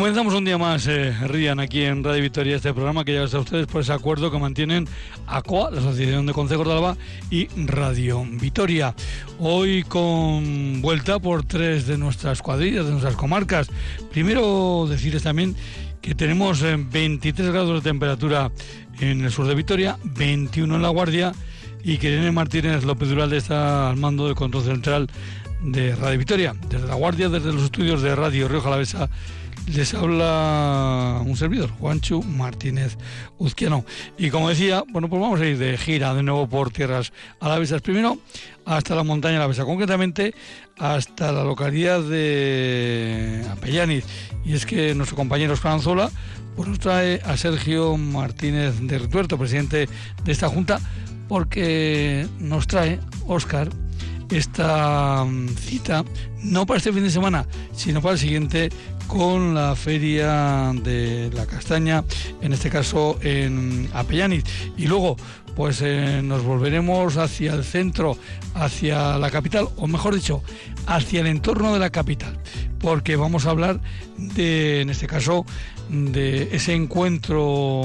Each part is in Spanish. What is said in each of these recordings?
Comenzamos un día más, eh, aquí en Radio Victoria, este programa que llega a ustedes por ese acuerdo que mantienen ACOA, la Asociación de Consejos de Alba, y Radio Vitoria. Hoy con vuelta por tres de nuestras cuadrillas, de nuestras comarcas. Primero decirles también que tenemos 23 eh, grados de temperatura en el sur de Vitoria, 21 en La Guardia, y que Irene Martínez López Duralde está al mando del control central de Radio Victoria, desde La Guardia, desde los estudios de Radio Río Jalavesa les habla un servidor, Juancho Martínez Uzquiano. Y como decía, bueno, pues vamos a ir de gira de nuevo por tierras alavesas. Primero hasta la montaña alavesa, concretamente hasta la localidad de Apellaniz. Y es que nuestro compañero Esperanzola pues nos trae a Sergio Martínez de Rituerto, presidente de esta junta, porque nos trae, Óscar, esta mm, cita, no para este fin de semana, sino para el siguiente, con la feria de la castaña, en este caso en Apellaniz. Y luego, pues eh, nos volveremos hacia el centro, hacia la capital, o mejor dicho, hacia el entorno de la capital, porque vamos a hablar de, en este caso, de ese encuentro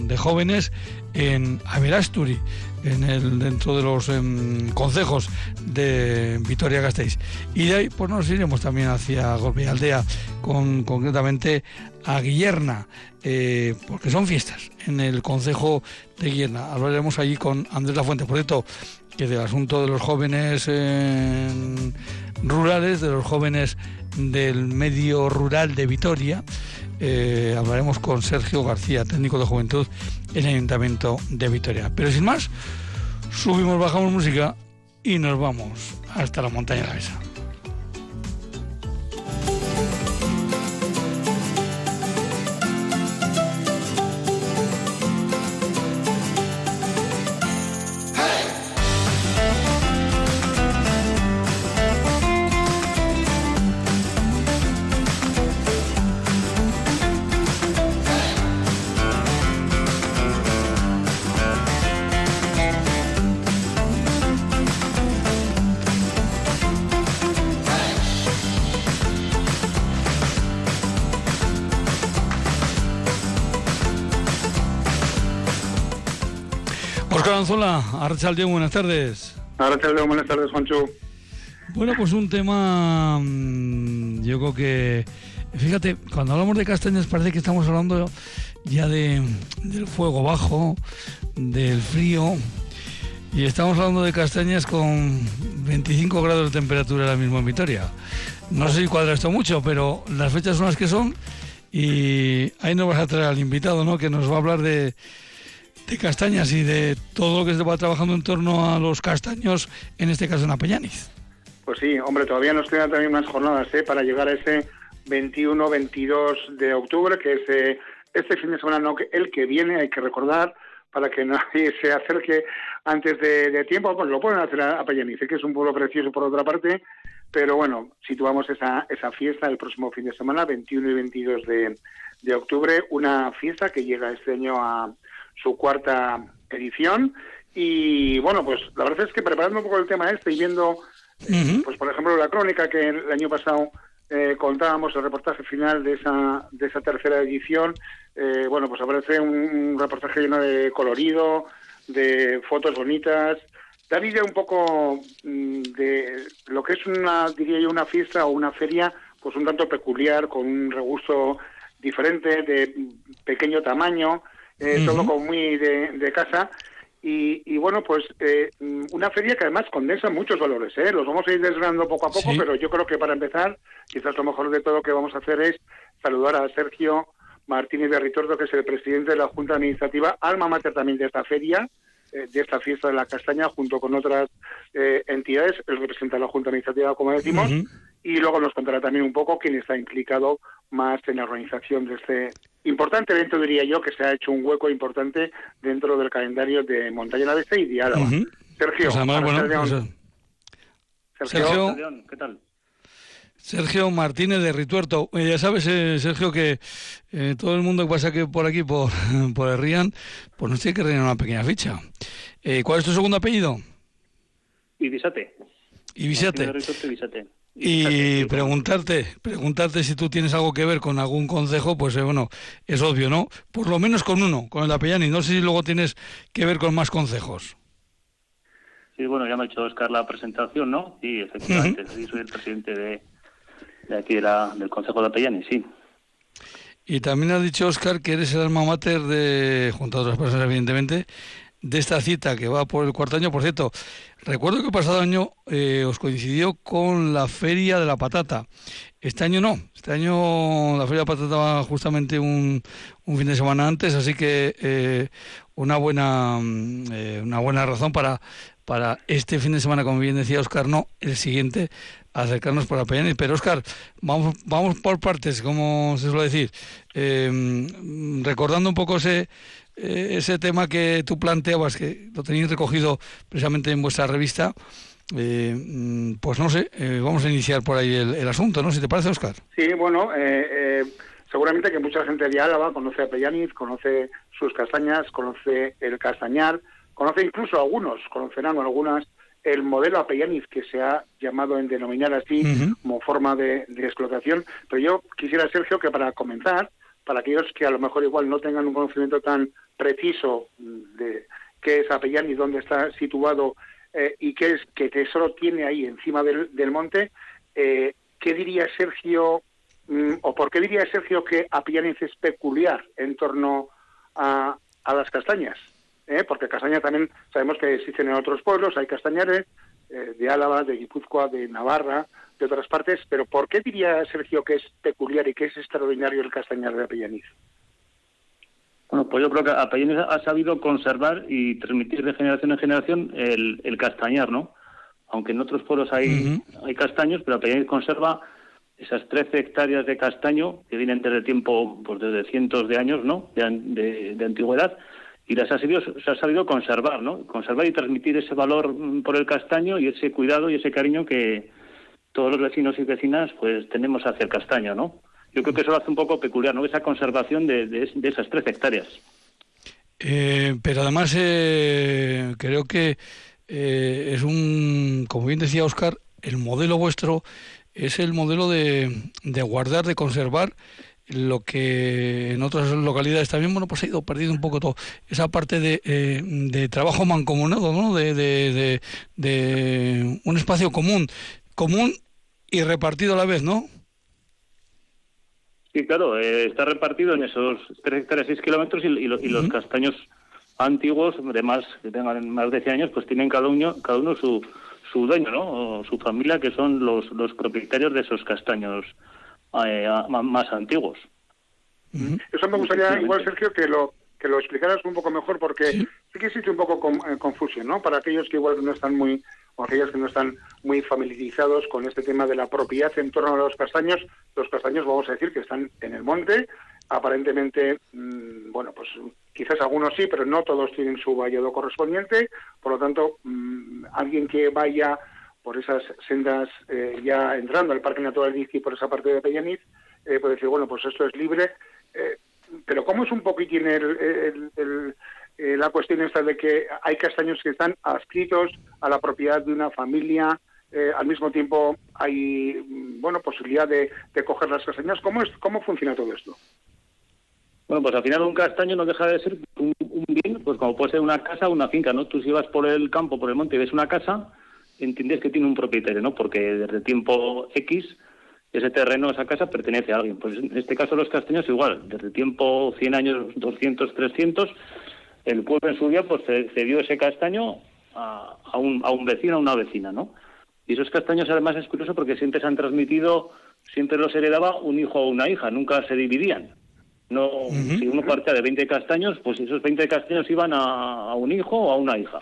de jóvenes en Averasturi, en el, dentro de los em, consejos de Vitoria-Gasteiz. Y de ahí pues nos iremos también hacia Golpe Aldea, con, concretamente a Guillerna, eh, porque son fiestas en el concejo de Guillerna. Hablaremos allí con Andrés Lafuente, por cierto, que del asunto de los jóvenes rurales, de los jóvenes del medio rural de Vitoria, eh, hablaremos con Sergio García, técnico de juventud en el Ayuntamiento de Vitoria. Pero sin más, subimos, bajamos música y nos vamos hasta la montaña de la mesa. Anzola, Arrachaldeón, buenas tardes. Arrachaldeón, buenas tardes, Juancho. Bueno, pues un tema, mm, yo creo que, fíjate, cuando hablamos de castañas parece que estamos hablando ya de, del fuego bajo, del frío, y estamos hablando de castañas con 25 grados de temperatura ahora mismo en Vitoria. No sé si cuadra esto mucho, pero las fechas son las que son, y ahí nos vas a traer al invitado, ¿no?, que nos va a hablar de de castañas y de todo lo que se va trabajando en torno a los castaños, en este caso en Apellaniz. Pues sí, hombre, todavía nos quedan también más jornadas ¿eh? para llegar a ese 21-22 de octubre, que es eh, este fin de semana, no el que viene, hay que recordar, para que nadie se acerque antes de, tiempo, pues lo pueden hacer a Apellaniz, que es un pueblo precioso por otra parte, pero bueno, situamos esa, esa fiesta el próximo fin de semana, 21 y 22 de, de octubre, una fiesta que llega este año a su cuarta edición. Y bueno, pues la verdad es que preparando un poco el tema este y viendo, pues por ejemplo, la crónica que el año pasado eh, contábamos, el reportaje final de esa, de esa tercera edición, eh, bueno, pues aparece un, reportaje lleno de colorido, de fotos bonitas, da idea un poco mm, de lo que es una, diría yo, una fiesta o una feria, pues un tanto peculiar, con un regusto diferente, de pequeño tamaño, eh, todo como muy de, casa. Y, bueno, pues eh, una feria que además condensa muchos valores. ¿eh? Los vamos a ir desgranando poco a poco, pero yo creo que para empezar, quizás lo mejor de todo que vamos a hacer es saludar a Sergio Martínez de Ritordo, que es el presidente de la Junta Administrativa, alma mater también de esta feria, eh, de esta fiesta de la castaña, junto con otras entidades. Él representa la Junta Administrativa, como decimos, y luego nos contará también un poco quién está implicado más en la organización de este importante evento, diría yo, que se ha hecho un hueco importante dentro del calendario de Montaña la y de Álava. Sergio, pues, pues, Sergio, ¿qué tal? Sergio Martínez de Rituerto. Eh, ya sabes, eh, Sergio, que eh, todo el mundo que pasa que por aquí, por, por el Rían, pues nos tiene que rellenar una pequeña ficha. ¿Cuál es tu segundo apellido? Ibisate. Ibisate. Y preguntarte, preguntarte si tú tienes algo que ver con algún consejo, pues eh, bueno, es obvio, ¿no? Por lo menos con uno, con el Apellani. No sé si luego tienes que ver con más consejos. Sí, bueno, ya me ha hecho Oscar la presentación, ¿no? Sí, efectivamente, sí, soy el presidente de, de aquí del Consejo de Apellani, sí. Y también ha dicho Oscar que eres el alma mater de, junto a otras personas evidentemente, de esta cita que va por el cuarto año. Por cierto, recuerdo que el pasado año eh, os coincidió con la Feria de la Patata. Este año no, este año la Feria de la Patata va justamente un, un fin de semana antes, así que eh, una buena mm, eh, una buena razón para para este fin de semana, como bien decía Oscar, no, el siguiente, acercarnos por Apellani. Pero Oscar, vamos, vamos por partes, como se suele decir, recordando un poco ese, eh, ese tema que tú planteabas, que lo tenéis recogido precisamente en vuestra revista, eh, mm, pues no sé, eh, vamos a iniciar por ahí el, asunto, ¿no? Si te parece, Oscar. Sí, bueno, seguramente que mucha gente de Álava conoce a Pellaniz, conoce sus castañas, conoce el castañar, conoce incluso algunos, conocerán algunas el modelo Apellaniz que se ha llamado en denominar así como forma de, de, explotación. Pero yo quisiera, Sergio, que para comenzar, para aquellos que a lo mejor igual no tengan un conocimiento tan preciso de qué es Apellán y dónde está situado eh, y qué es qué tesoro tiene ahí encima del, monte, eh, ¿qué diría Sergio mm, o por qué diría Sergio que Apellán es peculiar en torno a, las castañas? ¿Eh? Porque castaña también sabemos que existen en otros pueblos, hay castañares de Álava, de Guipúzcoa, de Navarra, de otras partes, pero ¿por qué diría Sergio que es peculiar y que es extraordinario el castañar de Apellaniz? Bueno, pues yo creo que Apellaniz ha sabido conservar y transmitir de generación en generación el, castañar, ¿no? Aunque en otros pueblos hay, hay castaños, pero Apellaniz conserva esas 13 hectáreas de castaño que vienen desde tiempo, pues desde cientos de años, ¿no? De, antigüedad y las ha sabido, se ha sabido conservar, ¿no? Conservar y transmitir ese valor por el castaño y ese cuidado y ese cariño que todos los vecinos y vecinas pues tenemos hacia el castaño, ¿no? Yo creo que eso lo hace un poco peculiar, ¿no? Esa conservación de, esas tres hectáreas. Eh, pero además eh, creo que eh, es un, como bien decía Oscar, el modelo vuestro es el modelo de, guardar, de conservar lo que en otras localidades también, bueno, pues ha ido perdido un poco todo. Esa parte de, trabajo mancomunado, ¿no? De, de, de, un espacio común, común y repartido a la vez, ¿no? Sí, claro, eh, está repartido en esos 3 hectáreas 6 kilómetros y, los castaños antiguos, de más, que tengan más de 100 años, pues tienen cada uno, cada uno su, su dueño, ¿no? O su familia, que son los, los propietarios de esos castaños eh, más antiguos. Eso me gustaría, igual, Sergio, que lo que lo explicaras un poco mejor, porque sí, que existe un poco con, eh, confusión, ¿no? Para aquellos que igual no están muy o aquellos que no están muy familiarizados con este tema de la propiedad en torno a los castaños, los castaños vamos a decir que están en el monte, aparentemente, mm, bueno, pues quizás algunos sí, pero no todos tienen su vallado correspondiente, por lo tanto, mm, alguien que vaya por esas sendas eh, ya entrando al Parque Natural y por esa parte de Pellaniz, eh, decir, bueno, pues esto es libre, eh, pero ¿cómo es un poquitín el, el eh, la cuestión esta de que hay castaños que están adscritos a la propiedad de una familia, eh, al mismo tiempo hay mm, bueno posibilidad de, coger las castañas. ¿Cómo, es, ¿Cómo funciona todo esto? Bueno, pues al final un castaño no deja de ser un, bien, pues como puede ser una casa o una finca, ¿no? Tú si vas por el campo, por el monte y ves una casa, entiendes que tiene un propietario, ¿no? Porque desde tiempo X ese terreno, esa casa pertenece a alguien. Pues en este caso los castaños igual, desde tiempo 100 años, 200, 300, el pueblo en su día pues cedió ese castaño a, a, un, a un vecino, a una vecina, ¿no? Y esos castaños además es curioso porque siempre se han transmitido, siempre los heredaba un hijo o una hija, nunca se dividían. No, Si uno partía de 20 castaños, pues esos 20 castaños iban a, a un hijo o a una hija.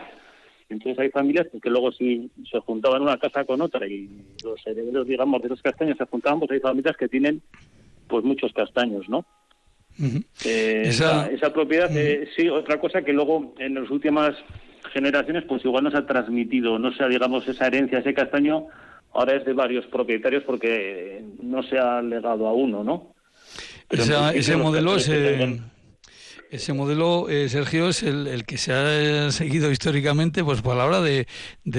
Entonces hay familias que luego si se juntaban una casa con otra y los herederos, digamos, de esos castaños se juntaban, pues hay familias que tienen pues muchos castaños, ¿no? Eh, esa... esa... propiedad, eh, sí, otra cosa que luego en las últimas generaciones pues igual no se ha transmitido, no sea, digamos, esa herencia, ese castaño, ahora es de varios propietarios porque no se ha legado a uno, ¿no? ese modelo, ese, Ese modelo, eh, Sergio, es el, que se ha seguido históricamente pues por la hora de,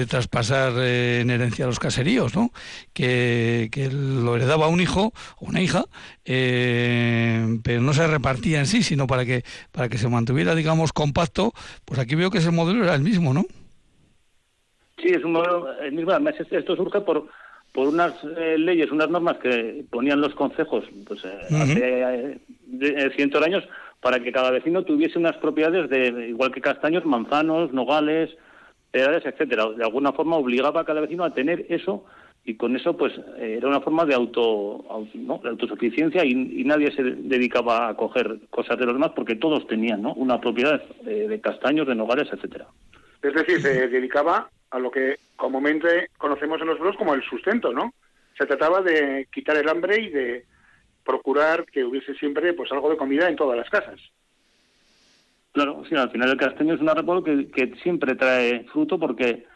traspasar eh, en herencia a los caseríos, ¿no? Que, lo heredaba un hijo o una hija, eh, pero no se repartía en sí, sino para que, para que se mantuviera, digamos, compacto. Pues aquí veo que ese modelo era el mismo, ¿no? Sí, es un modelo el mismo. Además, esto surge por por unas leyes, unas normas que ponían los consejos pues, hace cientos de años para que cada vecino tuviese unas propiedades de igual que castaños, manzanos, nogales, edades, etcétera. De alguna forma obligaba a cada vecino a tener eso y con eso pues era una forma de auto, de autosuficiencia y, nadie se dedicaba a coger cosas de los demás porque todos tenían ¿no? una propiedad eh, de castaños, de nogales, etcétera. Es decir, se dedicaba a lo que comúnmente conocemos en los pueblos como el sustento, ¿no? Se trataba de quitar el hambre y de procurar que hubiese siempre pues algo de comida en todas las casas. Claro, sí, al final el castaño es una árbol que, que siempre trae fruto porque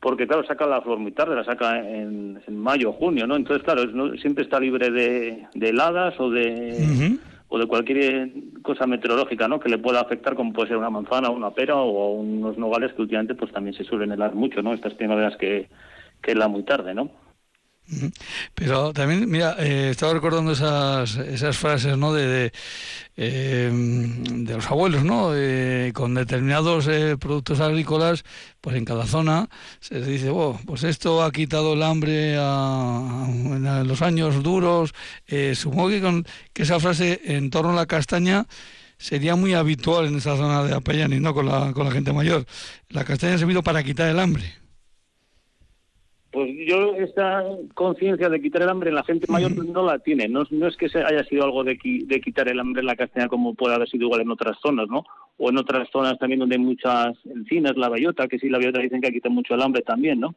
porque claro, saca la flor muy tarde, la saca en, mayo o junio, ¿no? Entonces, claro, siempre está libre de, heladas o de o de cualquier cosa meteorológica, ¿no? Que le pueda afectar, como puede ser una manzana, una pera o unos nogales que últimamente pues también se suelen helar mucho, ¿no? Estas primaveras que que la muy tarde, ¿no? Pero también, mira, eh, estaba recordando esas, esas frases, ¿no? De, de, em, los abuelos, ¿no? Eh, con determinados eh, productos agrícolas, pues en cada zona se dice, oh, pues esto ha quitado el hambre a, los años duros. supongo que, con, que esa frase en torno a la castaña sería muy habitual en esa zona de Apayani, ¿no? Con la, con la gente mayor. La castaña ha servido para quitar el hambre. Pues yo esta conciencia de quitar el hambre en la gente mayor no la tiene. No, es que haya sido algo de, de, quitar el hambre en la castaña como puede haber sido igual en otras zonas, ¿no? O en otras zonas también donde hay muchas encinas, la bayota, que sí, la bayota dicen que quita mucho el hambre también, ¿no?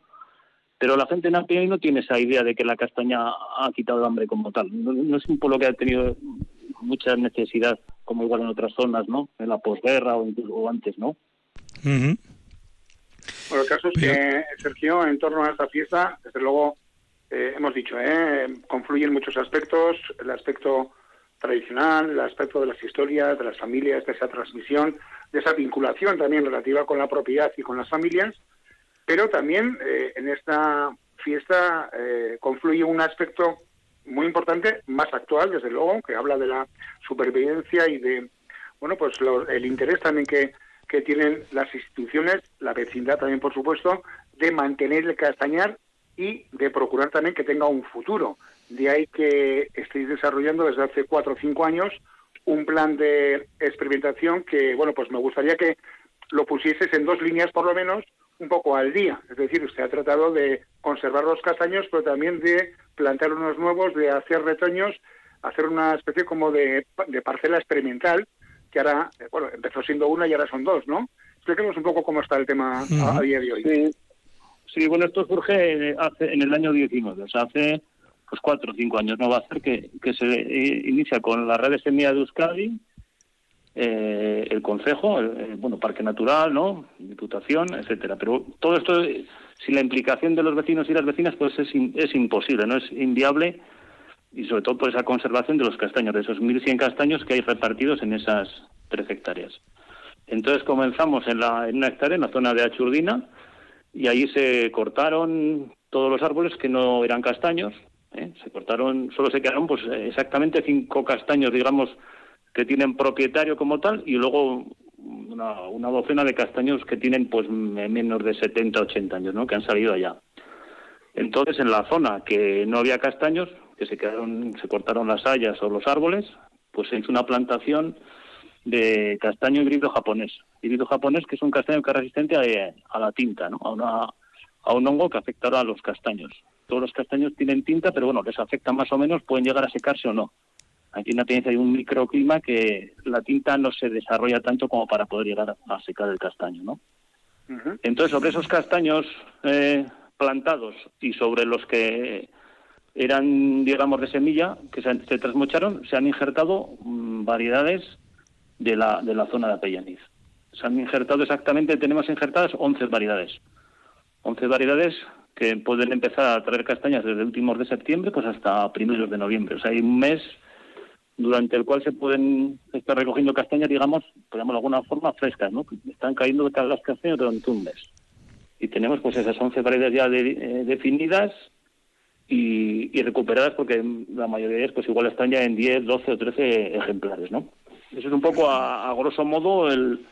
Pero la gente en no tiene esa idea de que la castaña ha quitado el hambre como tal. No, es un pueblo que ha tenido mucha necesidad, como igual en otras zonas, ¿no? En la posguerra o, o antes, ¿no? Bueno, el caso es que, Sergio, en torno a esta fiesta, desde luego, eh, hemos dicho, eh, confluyen muchos aspectos, el aspecto tradicional, el aspecto de las historias, de las familias, de esa transmisión, de esa vinculación también relativa con la propiedad y con las familias, pero también eh, en esta fiesta eh, confluye un aspecto muy importante, más actual, desde luego, que habla de la supervivencia y de, bueno, pues el interés también que que tienen las instituciones, la vecindad también, por supuesto, de mantener el castañar y de procurar también que tenga un futuro. De ahí que estéis desarrollando desde hace cuatro o cinco años un plan de experimentación que, bueno, pues me gustaría que lo pusieses en dos líneas por lo menos, un poco al día. Es decir, usted ha tratado de conservar los castaños, pero también de plantar unos nuevos, de hacer retoños, hacer una especie como de, de parcela experimental que ahora, eh, bueno, empezó siendo una y ahora son dos, ¿no? Explíquenos un poco cómo está el tema a, día de hoy. Sí. bueno, esto surge hace, en el año 19, o sea, hace pues cuatro o cinco años, ¿no? Va a ser que, que se eh, inicia con la red de semilla de Euskadi, eh, el Consejo, el, bueno, Parque Natural, ¿no? Diputación, etcétera. Pero todo esto, sin la implicación de los vecinos y las vecinas, pues es, es imposible, ¿no? Es inviable y sobre todo por esa conservación de los castaños, de esos 1.100 castaños que hay repartidos en esas tres hectáreas. Entonces comenzamos en, la, en una hectárea, en la zona de Achurdina, y ahí se cortaron todos los árboles que no eran castaños. ¿eh? Se cortaron, solo se quedaron pues exactamente cinco castaños, digamos, que tienen propietario como tal, y luego una, una docena de castaños que tienen pues menos de 70, 80 años, ¿no? Que han salido allá. Entonces, en la zona que no había castaños, que se quedaron, se cortaron las hayas o los árboles, pues se hizo una plantación de castaño híbrido japonés. Híbrido japonés que es un castaño que es resistente a, la tinta, ¿no? a, una, a un hongo que afectará a los castaños. Todos los castaños tienen tinta, pero bueno, les afecta más o menos, pueden llegar a secarse o no. Aquí en la tendencia hay un microclima que la tinta no se desarrolla tanto como para poder llegar a, secar el castaño, ¿no? Entonces, sobre esos castaños eh, plantados y sobre los que eran, digamos, de semilla, que se, se trasmocharon, se han injertado mm, variedades de la, de la zona de Apellaniz. Se han injertado exactamente, tenemos injertadas 11 variedades. 11 variedades que pueden empezar a traer castañas desde últimos de septiembre pues hasta primeros de noviembre. O sea, hay un mes durante el cual se pueden estar recogiendo castañas, digamos, podemos de alguna forma frescas, ¿no? Están cayendo las castañas durante un mes. Y tenemos pues esas 11 variedades ya eh, definidas y, recuperadas porque la mayoría de ellas pues igual están ya en 10, 12 o 13 ejemplares, ¿no? Eso es un poco a, grosso modo el,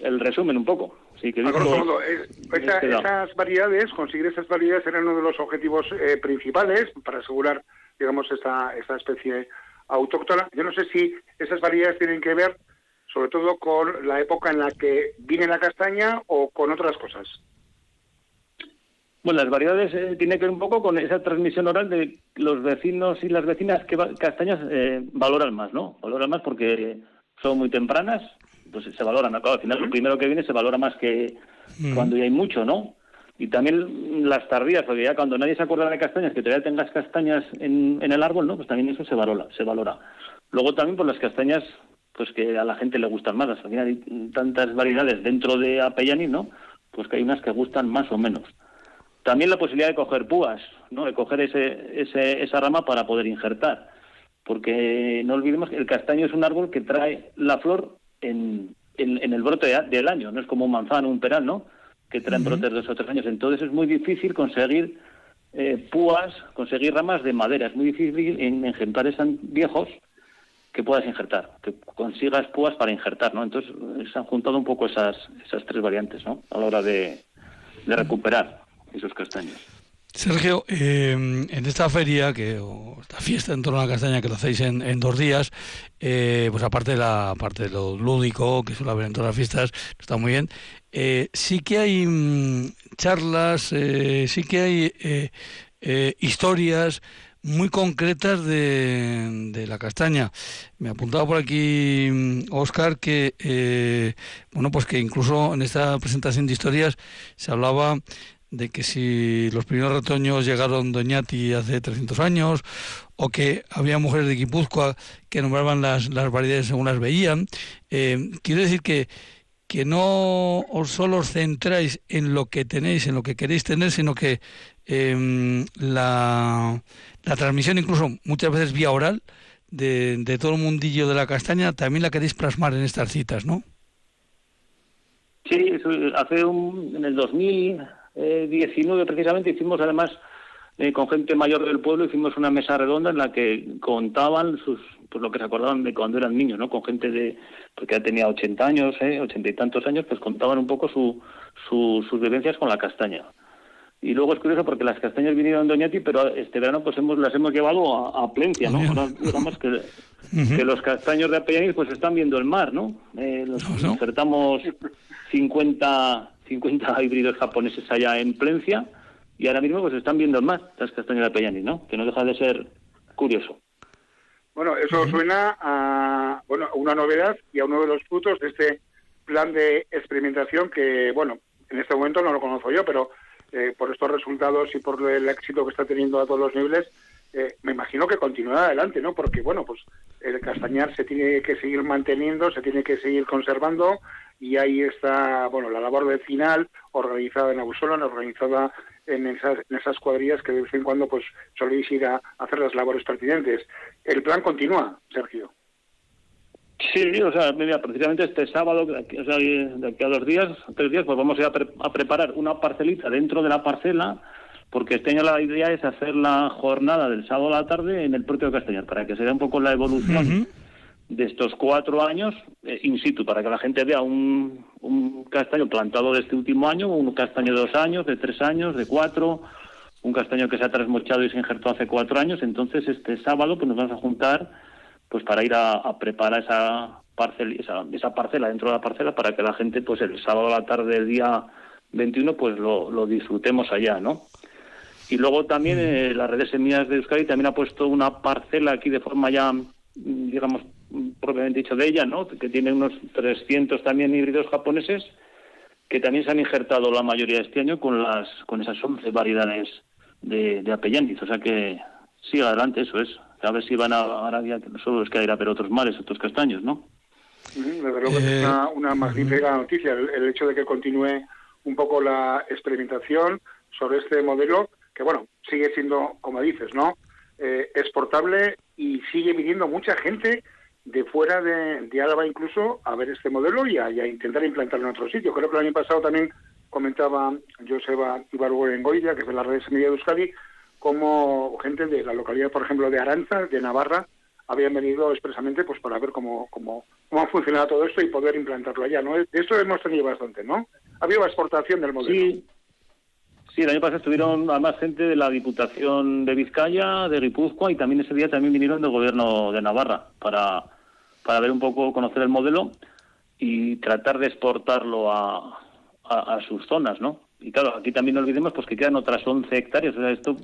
el resumen un poco. Sí, que a grosso modo, eh, esas variedades, conseguir esas variedades era uno de los objetivos eh, principales para asegurar, digamos, esta, esta especie autóctona. Yo no sé si esas variedades tienen que ver sobre todo con la época en la que viene la castaña o con otras cosas. Bueno, las variedades eh, tienen que ver un poco con esa transmisión oral de los vecinos y las vecinas que castañas eh, valoran más, ¿no? Valoran más porque son muy tempranas, pues se valoran. al final lo primero que viene se valora más que cuando ya hay mucho, ¿no? Y también las tardías, porque ya cuando nadie se acuerda de castañas, que todavía tengas castañas en, el árbol, ¿no? Pues también eso se valora, se valora. Luego también por las castañas, pues que a la gente le gustan más. Al final hay tantas variedades dentro de Apellani, ¿no? Pues que hay unas que gustan más o menos. También la posibilidad de coger púas, ¿no? De coger ese, ese, esa rama para poder injertar. Porque no olvidemos que el castaño es un árbol que trae la flor en, en, el brote del año, no es como un manzano, un peral, ¿no? que traen brotes de dos o tres años. Entonces es muy difícil conseguir eh, púas, conseguir ramas de madera. Es muy difícil en ejemplares tan viejos que puedas injertar, que consigas púas para injertar, ¿no? Entonces se han juntado un poco esas, esas tres variantes, ¿no? A la hora de, de recuperar esos castaños. Sergio, eh, en esta feria, que o esta fiesta en torno a la castaña que lo hacéis en, dos días, eh, pues aparte de la parte de lo lúdico que suele haber en todas las fiestas, está muy bien, eh, sí que hay mm, charlas, sí que hay historias muy concretas de, de, la castaña. Me apuntaba por aquí Oscar mm, que bueno pues que incluso en esta presentación de historias se hablaba de que si los primeros retoños llegaron Doñati hace 300 años, o que había mujeres de Guipúzcoa que nombraban las, las variedades según las veían. Eh, quiero decir que, que no os solo os centráis en lo que tenéis, en lo que queréis tener, sino que em, la, la, transmisión, incluso muchas veces vía oral, de, de todo el mundillo de la castaña, también la queréis plasmar en estas citas, ¿no? Sí, hace un, en el 2000 eh, 19 precisamente hicimos además eh, con gente mayor del pueblo hicimos una mesa redonda en la que contaban sus pues lo que se acordaban de cuando eran niños, ¿no? Con gente de porque ya tenía 80 años, ¿eh? 80 y tantos años, pues contaban un poco su, sus vivencias con la castaña. Y luego es curioso porque las castañas vinieron de Doñati, pero este verano pues hemos, las hemos llevado a, Plencia, ¿no? digamos que, que los castaños de Apellaniz pues están viendo el mar, ¿no? Eh, los insertamos 50 50 híbridos japoneses allá en Plencia y ahora mismo pues están viendo más las castañas de Pellani, ¿no? Que no deja de ser curioso. Bueno, eso suena a bueno, una novedad y a uno de los frutos de este plan de experimentación que, bueno, en este momento no lo conozco yo, pero eh, por estos resultados y por el éxito que está teniendo a todos los niveles, eh, me imagino que continuará adelante, ¿no? Porque, bueno, pues el castañar se tiene que seguir manteniendo, se tiene que seguir conservando y ahí está, bueno, la labor vecinal organizada en Abusolon, organizada en esas, en esas cuadrillas que de vez en cuando pues soléis ir a, hacer las labores pertinentes. El plan continúa, Sergio. Sí, o sea, mira, precisamente este sábado, o sea, de aquí a dos días, tres días, pues vamos a ir a, preparar una parcelita dentro de la parcela, porque este año la idea es hacer la jornada del sábado a la tarde en el propio Castellar, para que se vea un poco la evolución de estos cuatro años eh, in situ, para que la gente vea un, un castaño plantado de este último año, un castaño de dos años, de tres años, de cuatro, un castaño que se ha trasmochado y se injertó hace cuatro años. Entonces, este sábado pues nos vamos a juntar pues para ir a, preparar esa, parcela, esa, esa, parcela dentro de la parcela para que la gente pues el sábado a la tarde del día 21 pues lo, lo disfrutemos allá, ¿no? Y luego también eh, la red de semillas de Euskadi también ha puesto una parcela aquí de forma ya, digamos, propiamente dicho de ella, ¿no? que tiene unos 300 también híbridos japoneses que también se han injertado la mayoría de este año con las con esas 11 variedades de, de O sea que siga adelante, eso es. A ver si van a Arabia, solo les queda ir a ver otros mares, otros castaños, ¿no? Desde luego que es una, una magnífica noticia el, hecho de que continúe un poco la experimentación sobre este modelo, que bueno, sigue siendo, como dices, ¿no? eh, exportable y sigue viniendo mucha gente de fuera de, de, Álava incluso a ver este modelo y a, intentar implantarlo en otro sitio. Creo que el año pasado también comentaba Joseba Goya, que es de la red Semilla de Euskadi, como gente de la localidad, por ejemplo, de Aranza, de Navarra, habían venido expresamente pues para ver cómo, cómo, cómo ha funcionado todo esto y poder implantarlo allá. ¿no? De eso hemos tenido bastante, ¿no? Ha habido exportación del modelo. Sí. Sí, el año pasado estuvieron además gente de la Diputación de Vizcaya, de Guipúzcoa y también ese día también vinieron del Gobierno de Navarra para, para ver un poco, conocer el modelo y tratar de exportarlo a, a, sus zonas, ¿no? Y claro, aquí también no olvidemos pues que quedan otras 11 hectáreas, o sea, esto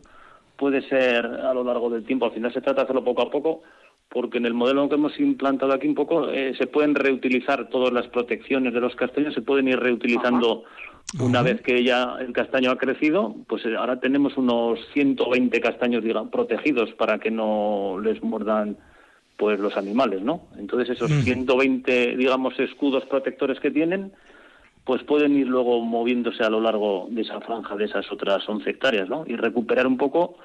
puede ser a lo largo del tiempo, al final se trata de hacerlo poco a poco, porque en el modelo que hemos implantado aquí un poco eh, se pueden reutilizar todas las protecciones de los castaños, se pueden ir reutilizando una vez que ya el castaño ha crecido, pues eh, ahora tenemos unos 120 castaños digamos, protegidos para que no les muerdan pues los animales, ¿no? Entonces esos 120, digamos, escudos protectores que tienen, pues pueden ir luego moviéndose a lo largo de esa franja de esas otras 11 hectáreas, ¿no? Y recuperar un poco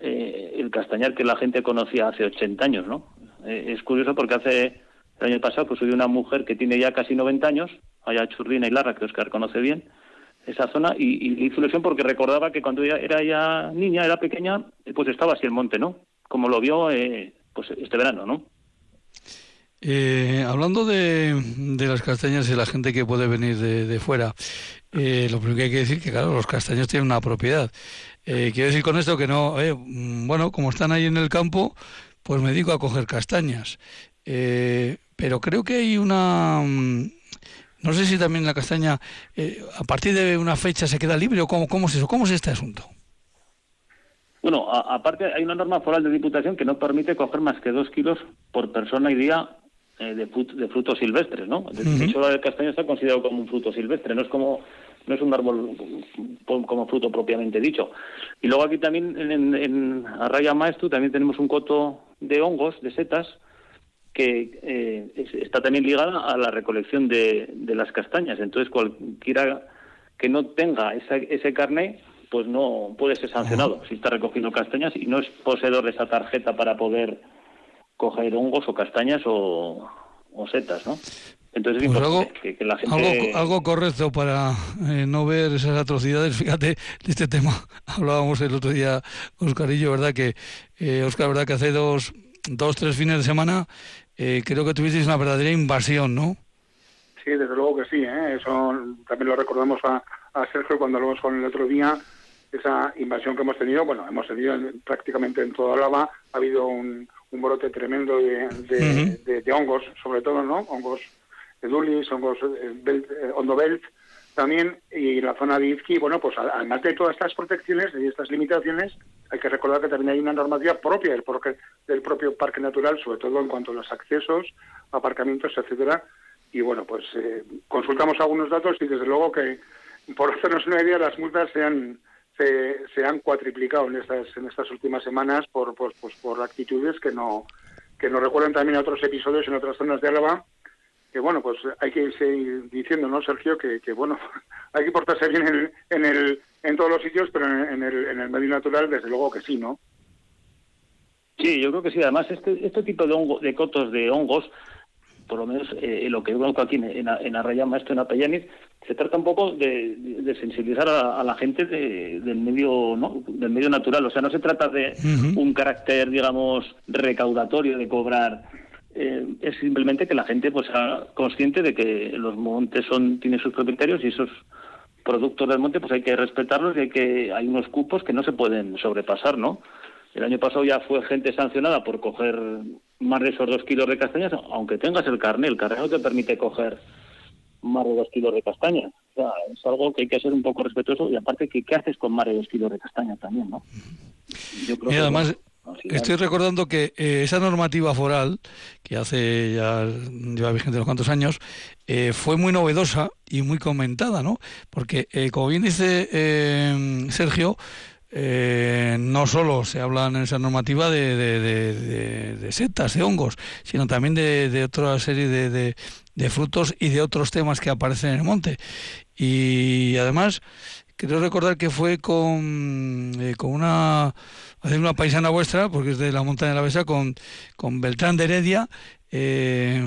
eh, el castañar que la gente conocía hace 80 años, ¿no? Eh, es curioso porque hace el año pasado pues hubo una mujer que tiene ya casi 90 años, allá Churrina y Larra, que Oscar conoce bien, esa zona, y, y le hizo ilusión porque recordaba que cuando ella era ya niña, era pequeña, pues estaba así el monte, ¿no? Como lo vio eh, pues este verano, ¿no? Eh, hablando de, de, las castañas y la gente que puede venir de, fuera, eh, lo primero que hay que decir que, claro, los castaños tienen una propiedad. Eh, quiero decir con esto que no, mm, bueno, como están ahí en el campo, pues me dedico a coger castañas. pero creo que hay una... Mm, no sé si también la castaña, a partir de una fecha, se queda libre o cómo, cómo es eso, cómo es este asunto. Bueno, aparte hay una norma foral de diputación que no permite coger más que dos kilos por persona y día eh, de, de, frutos silvestres, ¿no? De hecho, el castaño está considerado como un fruto silvestre, no es como no es un árbol como fruto propiamente dicho. Y luego aquí también en, en Arraya Maestu también tenemos un coto de hongos, de setas, que eh, está también ligada a la recolección de, de, las castañas. Entonces, cualquiera que no tenga ese carné pues no puede ser sancionado si está recogiendo castañas y no es poseedor de esa tarjeta para poder coger hongos o castañas o, setas, ¿no? Entonces pues algo, que, la gente... algo, correcto para eh, no ver esas atrocidades. Fíjate, de este tema hablábamos el otro día, Oscarillo, ¿verdad? Que, eh, Oscar, ¿verdad? Que hace dos, dos tres fines de semana eh, creo que tuvisteis una verdadera invasión, ¿no? Sí, desde luego que sí. ¿eh? Eso también lo recordamos a, a Sergio cuando hablamos con el otro día esa invasión que hemos tenido, bueno, hemos tenido prácticamente en toda Lava, ha habido un, un brote tremendo de, de, hongos, sobre todo, ¿no? Hongos edulis, hongos eh, eh, ondobelt también, y en la zona de Izqui, bueno, pues además de todas estas protecciones y estas limitaciones, hay que recordar que también hay una normativa propia del, del propio parque natural, sobre todo en cuanto a los accesos, aparcamientos, etcétera, y bueno, pues eh, consultamos algunos datos y desde luego que, por hacernos una idea, las multas se han se, se han cuatriplicado en estas en estas últimas semanas por pues, pues, por actitudes que no que nos recuerdan también a otros episodios en otras zonas de Álava que bueno pues hay que seguir diciendo no Sergio que, que bueno hay que portarse bien en en el en todos los sitios pero en, el en el medio natural desde luego que sí no Sí, yo creo que sí. Además, este, este tipo de, hongo, de cotos de hongos por lo menos eh, lo que yo conozco aquí en, en, en Arrayama, esto en Apellaniz, se trata un poco de, sensibilizar a, la gente del medio ¿no? del medio natural. O sea, no se trata de un carácter, digamos, recaudatorio de cobrar. Eh, es simplemente que la gente pues sea consciente de que los montes son tienen sus propietarios y esos productos del monte pues hay que respetarlos y hay que hay unos cupos que no se pueden sobrepasar, ¿no? El año pasado ya fue gente sancionada por coger más de esos dos kilos de castañas, aunque tengas el carnet. El carnet no te permite coger más de dos kilos de castañas. O sea, es algo que hay que ser un poco respetuoso y aparte, ¿qué, qué haces con más de dos kilos de castaña también, no? y además, estoy recordando que eh, esa normativa foral, que hace ya lleva vigente unos cuantos años, eh, fue muy novedosa y muy comentada, ¿no? Porque, eh, como bien dice Sergio, eh, no solo se habla en esa normativa de, setas, de hongos, sino también de, otra serie de, frutos y de otros temas que aparecen en el monte. Y además, creo recordar que fue con, eh, con una, una paisana vuestra, porque es de la montaña de la Besa, con, con Beltrán de Heredia, eh,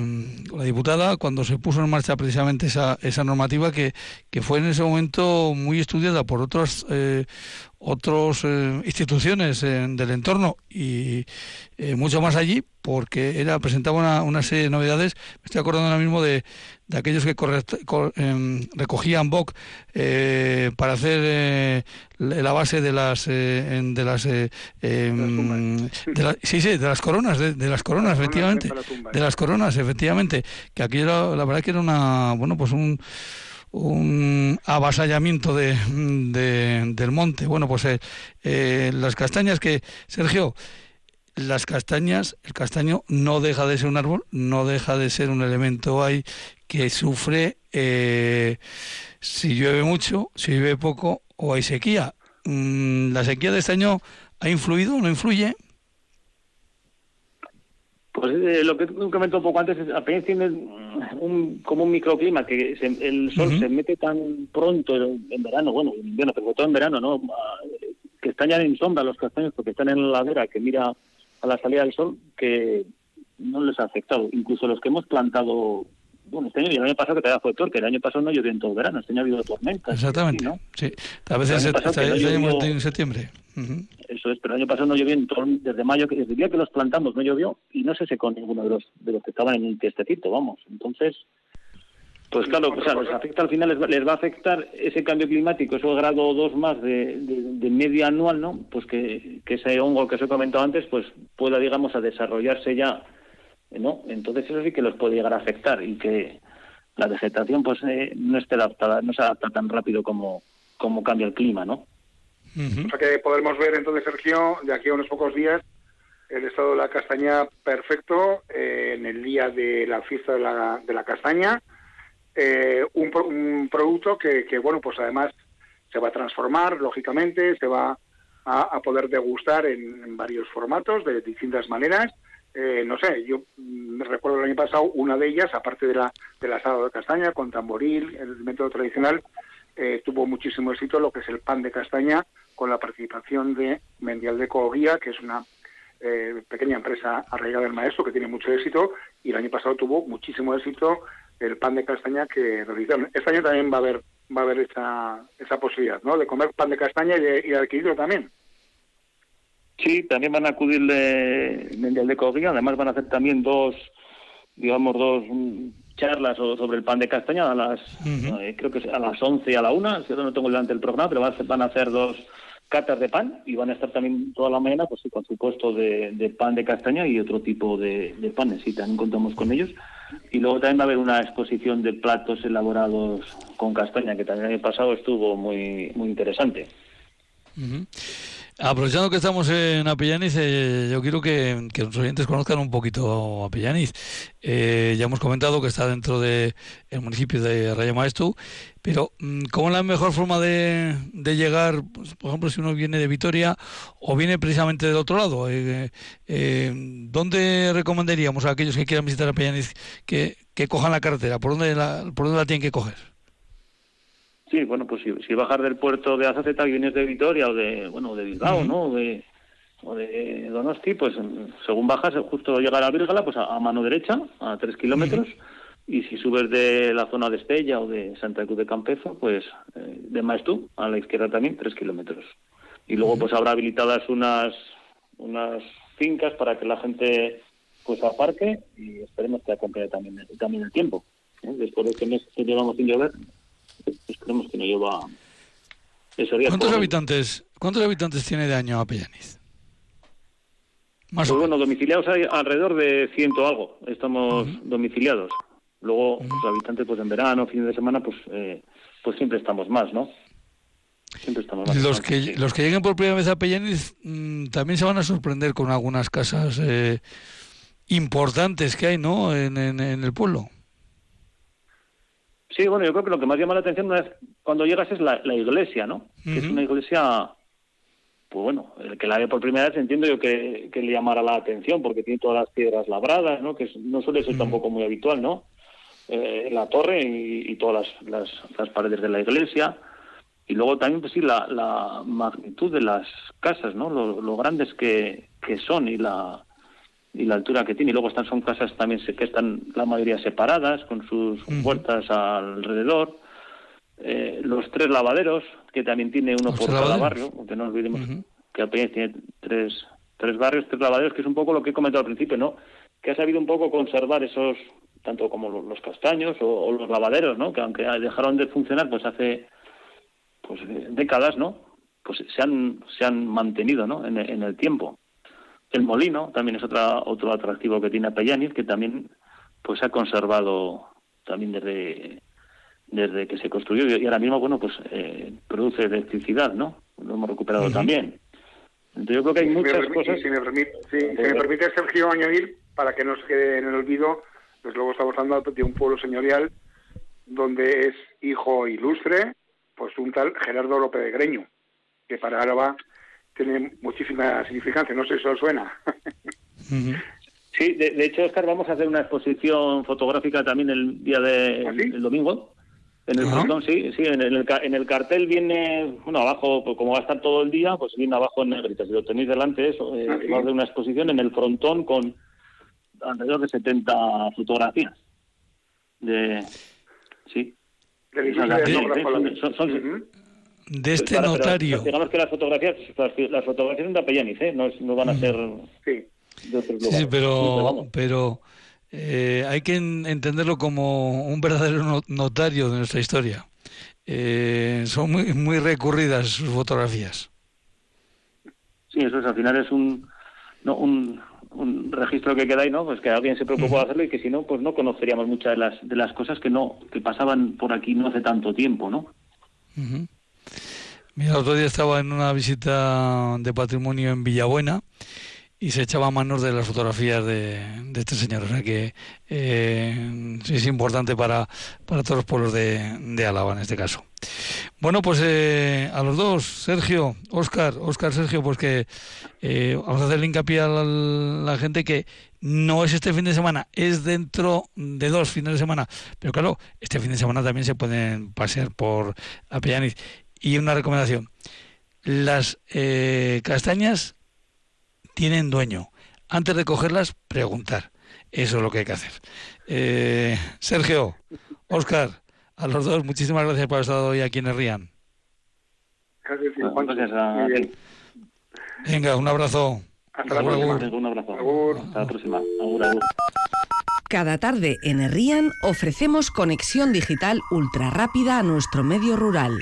la diputada cuando se puso en marcha precisamente esa, esa normativa que, que fue en ese momento muy estudiada por otras otras eh, instituciones del entorno y eh, mucho más allí porque era presentaba una, una, serie de novedades. Me estoy acordando ahora mismo de, de aquellos que em, recogían BOC eh, para hacer la base de las de las em, sí sí de las coronas de, las coronas efectivamente de las coronas efectivamente que aquí la verdad que era una bueno pues un un avasallamiento de, del monte. Bueno, pues eh, eh, las castañas que, Sergio, las castañas, el castaño no deja de ser un árbol, no deja de ser un elemento ahí que sufre eh, si llueve mucho, si llueve poco o hay sequía. Mm, ¿La sequía de este año ha influido o no influye? Pues eh, lo que comentó un poco antes, apenas tiene un, como un microclima, que el sol se mete tan pronto en, verano, bueno, en invierno, pero todo en verano, ¿no? Ah, que están ya en sombra los castaños porque están en la ladera que mira a la salida del sol, que no les ha afectado. Incluso los que hemos plantado bueno, este año y el año pasado que todavía fue peor, que el año pasado no llovió en todo el verano, este año ha habido tormentas. Exactamente, ¿no? sí. A veces en septiembre. Eso es, pero el año pasado no llovió en todo, desde mayo, desde el día que los plantamos no llovió y no se secó ninguno de los, de los que estaban en el testecito, vamos. Entonces, pues claro, o sea, les afecta al final, les va, a afectar ese cambio climático, ese grado 2 más de, de, media anual, ¿no? Pues que, que ese hongo que os he comentado antes, pues pueda, digamos, a desarrollarse ya ¿no? Entonces eso sí que los puede llegar a afectar y que la vegetación pues eh, no esté adaptada, no se adapta tan rápido como, como cambia el clima, ¿no? O sea que podemos ver entonces, Sergio, de aquí a unos pocos días, el estado de la castaña perfecto eh, en el día de la fiesta de la, de la castaña, eh, un, un, producto que, que, bueno, pues además se va a transformar, lógicamente, se va a, poder degustar en, en varios formatos, de distintas maneras, eh, no sé, yo me mm, recuerdo el año pasado una de ellas, aparte de la del asado de castaña con tamboril, el método tradicional, eh, tuvo muchísimo éxito lo que es el pan de castaña con la participación de Mendial de Coguía, que es una eh, pequeña empresa arraigada del maestro que tiene mucho éxito y el año pasado tuvo muchísimo éxito el pan de castaña que realizaron. Este año también va a haber va a haber esa, esa posibilidad, ¿no? De comer pan de castaña y de, adquirirlo también. Sí, también van a acudir de, de, de además van a hacer también dos, digamos, dos charlas sobre el pan de castaña a las, eh, creo que a las 11 y a la 1, si no tengo delante el programa, pero van a hacer dos catas de pan y van a estar también toda la mañana pues con su puesto de, pan de castaña y otro tipo de, panes, y también contamos con ellos. Y luego también va a haber una exposición de platos elaborados con castaña, que también el año pasado estuvo muy, muy interesante. Aprovechando que estamos en Apellaniz, eh, yo quiero que, que, los oyentes conozcan un poquito Apellaniz. Eh, ya hemos comentado que está dentro del municipio de Raya Maestu, pero mm, ¿cómo es la mejor forma de, llegar, pues, por ejemplo, si uno viene de Vitoria o viene precisamente del otro lado? Eh, ¿Dónde recomendaríamos a aquellos que quieran visitar Apellaniz que, que cojan la carretera? ¿Por dónde por dónde la tienen que coger? Sí, bueno, pues si, si bajar del puerto de Azaceta y vienes de Vitoria o de, bueno, de Bilbao, ¿no? O de, o de Donosti, pues según bajas, justo llegar a Vírgala, pues a, mano derecha, a tres kilómetros, y si subes de la zona de Estella o de Santa Cruz de Campezo, pues eh, de Maestú, a la izquierda también, tres kilómetros. Y luego pues habrá habilitadas unas, unas fincas para que la gente pues aparque y esperemos que acompañe también, también el tiempo. ¿eh? Después de este mes que llevamos sin llover, esperemos que no lleva ¿Cuántos habitantes, ¿Cuántos habitantes tiene de año Apellaniz? Más pues bueno, domiciliados hay alrededor de ciento algo. Estamos domiciliados. Luego, los habitantes, pues en verano, fin de semana, pues, eh, pues siempre estamos más, ¿no? Siempre estamos más. Los que, los que lleguen por primera vez a Apellaniz mm, también se van a sorprender con algunas casas eh, importantes que hay, ¿no? en el pueblo. Sí, bueno, yo creo que lo que más llama la atención una vez cuando llegas es la, iglesia, ¿no? Que es una iglesia, pues bueno, el que la ve por primera vez entiendo yo que, le llamará la atención porque tiene todas las piedras labradas, ¿no? Que no suele ser tampoco muy habitual, ¿no? Eh, la torre y, todas las, las, paredes de la iglesia. y luego también, pues sí, la, magnitud de las casas, ¿no? Lo, grandes que, que son y la y la altura que tiene. Y luego están son casas también que están la mayoría separadas, con sus puertas alrededor. Eh, los tres lavaderos, que también tiene uno por cada barrio, aunque no olvidemos que apenas tiene tres, tres barrios, tres lavaderos, que es un poco lo que he comentado al principio, ¿no? Que ha sabido un poco conservar esos, tanto como los castaños o, los lavaderos, ¿no? Que aunque dejaron de funcionar, pues hace pues eh, décadas, ¿no? Pues se han, se han mantenido, ¿no? En, el tiempo. El molino también es otra, otro atractivo que tiene Apellaniz, que también pues se ha conservado también desde, desde que se construyó y ahora mismo, bueno, pues eh, produce electricidad, ¿no? Lo hemos recuperado también. Entonces yo creo que hay muchas cosas... Si me, permite, me permite, Sergio, añadir, para que no se quede en el olvido, pues luego estamos hablando de un pueblo señorial donde es hijo ilustre, pues un tal Gerardo López de Greño, que para Álava tiene muchísima significancia, no sé si os suena. Sí, de, hecho, Oscar, vamos a hacer una exposición fotográfica también el día de ¿Ah, el domingo. En el frontón, sí, sí, en el, en el cartel viene, bueno, abajo, pues como va a estar todo el día, pues viene abajo en negrita. Si lo tenéis delante, eso, eh, ¿Ah, va a hacer una exposición en el frontón con alrededor de 70 fotografías. De, sí, de, este notario. digamos que las fotografías, las, fotografías son de Apellaniz, ¿eh? no, van a ser sí. de otros lugares. Sí, pero, pero eh, hay que entenderlo como un verdadero notario de nuestra historia. Eh, son muy, muy recurridas sus fotografías. Sí, eso es, al final es un, no, un, un registro que queda ahí, ¿no? Pues que alguien se preocupó de hacerlo y que si no, pues no conoceríamos muchas de las, de las cosas que no que pasaban por aquí no hace tanto tiempo, ¿no? Mira, el otro día estaba en una visita de patrimonio en Villabuena y se echaba manos de las fotografías de, este señor. O sea que eh, es importante para, para todos los pueblos de, de Álava en este caso. Bueno, pues eh, a los dos, Sergio, Óscar, Óscar, Sergio, pues que eh, vamos a hacerle hincapié a la, gente que no es este fin de semana, es dentro de dos fines de semana. Pero claro, este fin de semana también se pueden pasear por Apellaniz. Y una recomendación, las eh, castañas tienen dueño. Antes de cogerlas, preguntar. Eso es lo que hay que hacer. Eh, Sergio, Oscar, a los dos, muchísimas gracias por haber estado hoy aquí en el Rían. Gracias, a Venga, un abrazo. Hasta la próxima. Un abrazo. Hasta la próxima. Cada tarde en Herrían ofrecemos conexión digital ultra rápida a nuestro medio rural.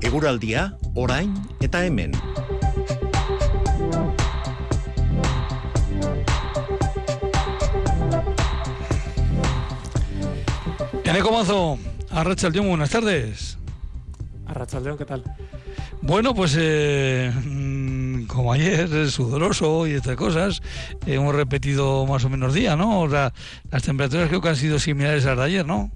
Eguraldia, orain eta hemen. Eneco Mazo, Arrachaldeón, buenas tardes. Arrachaldeón, ¿qué tal? Bueno, pues eh, mm, como ayer, es sudoroso y estas cosas, hemos repetido más o menos día, ¿no? O sea, las temperaturas creo que han sido similares a las de ayer, ¿no?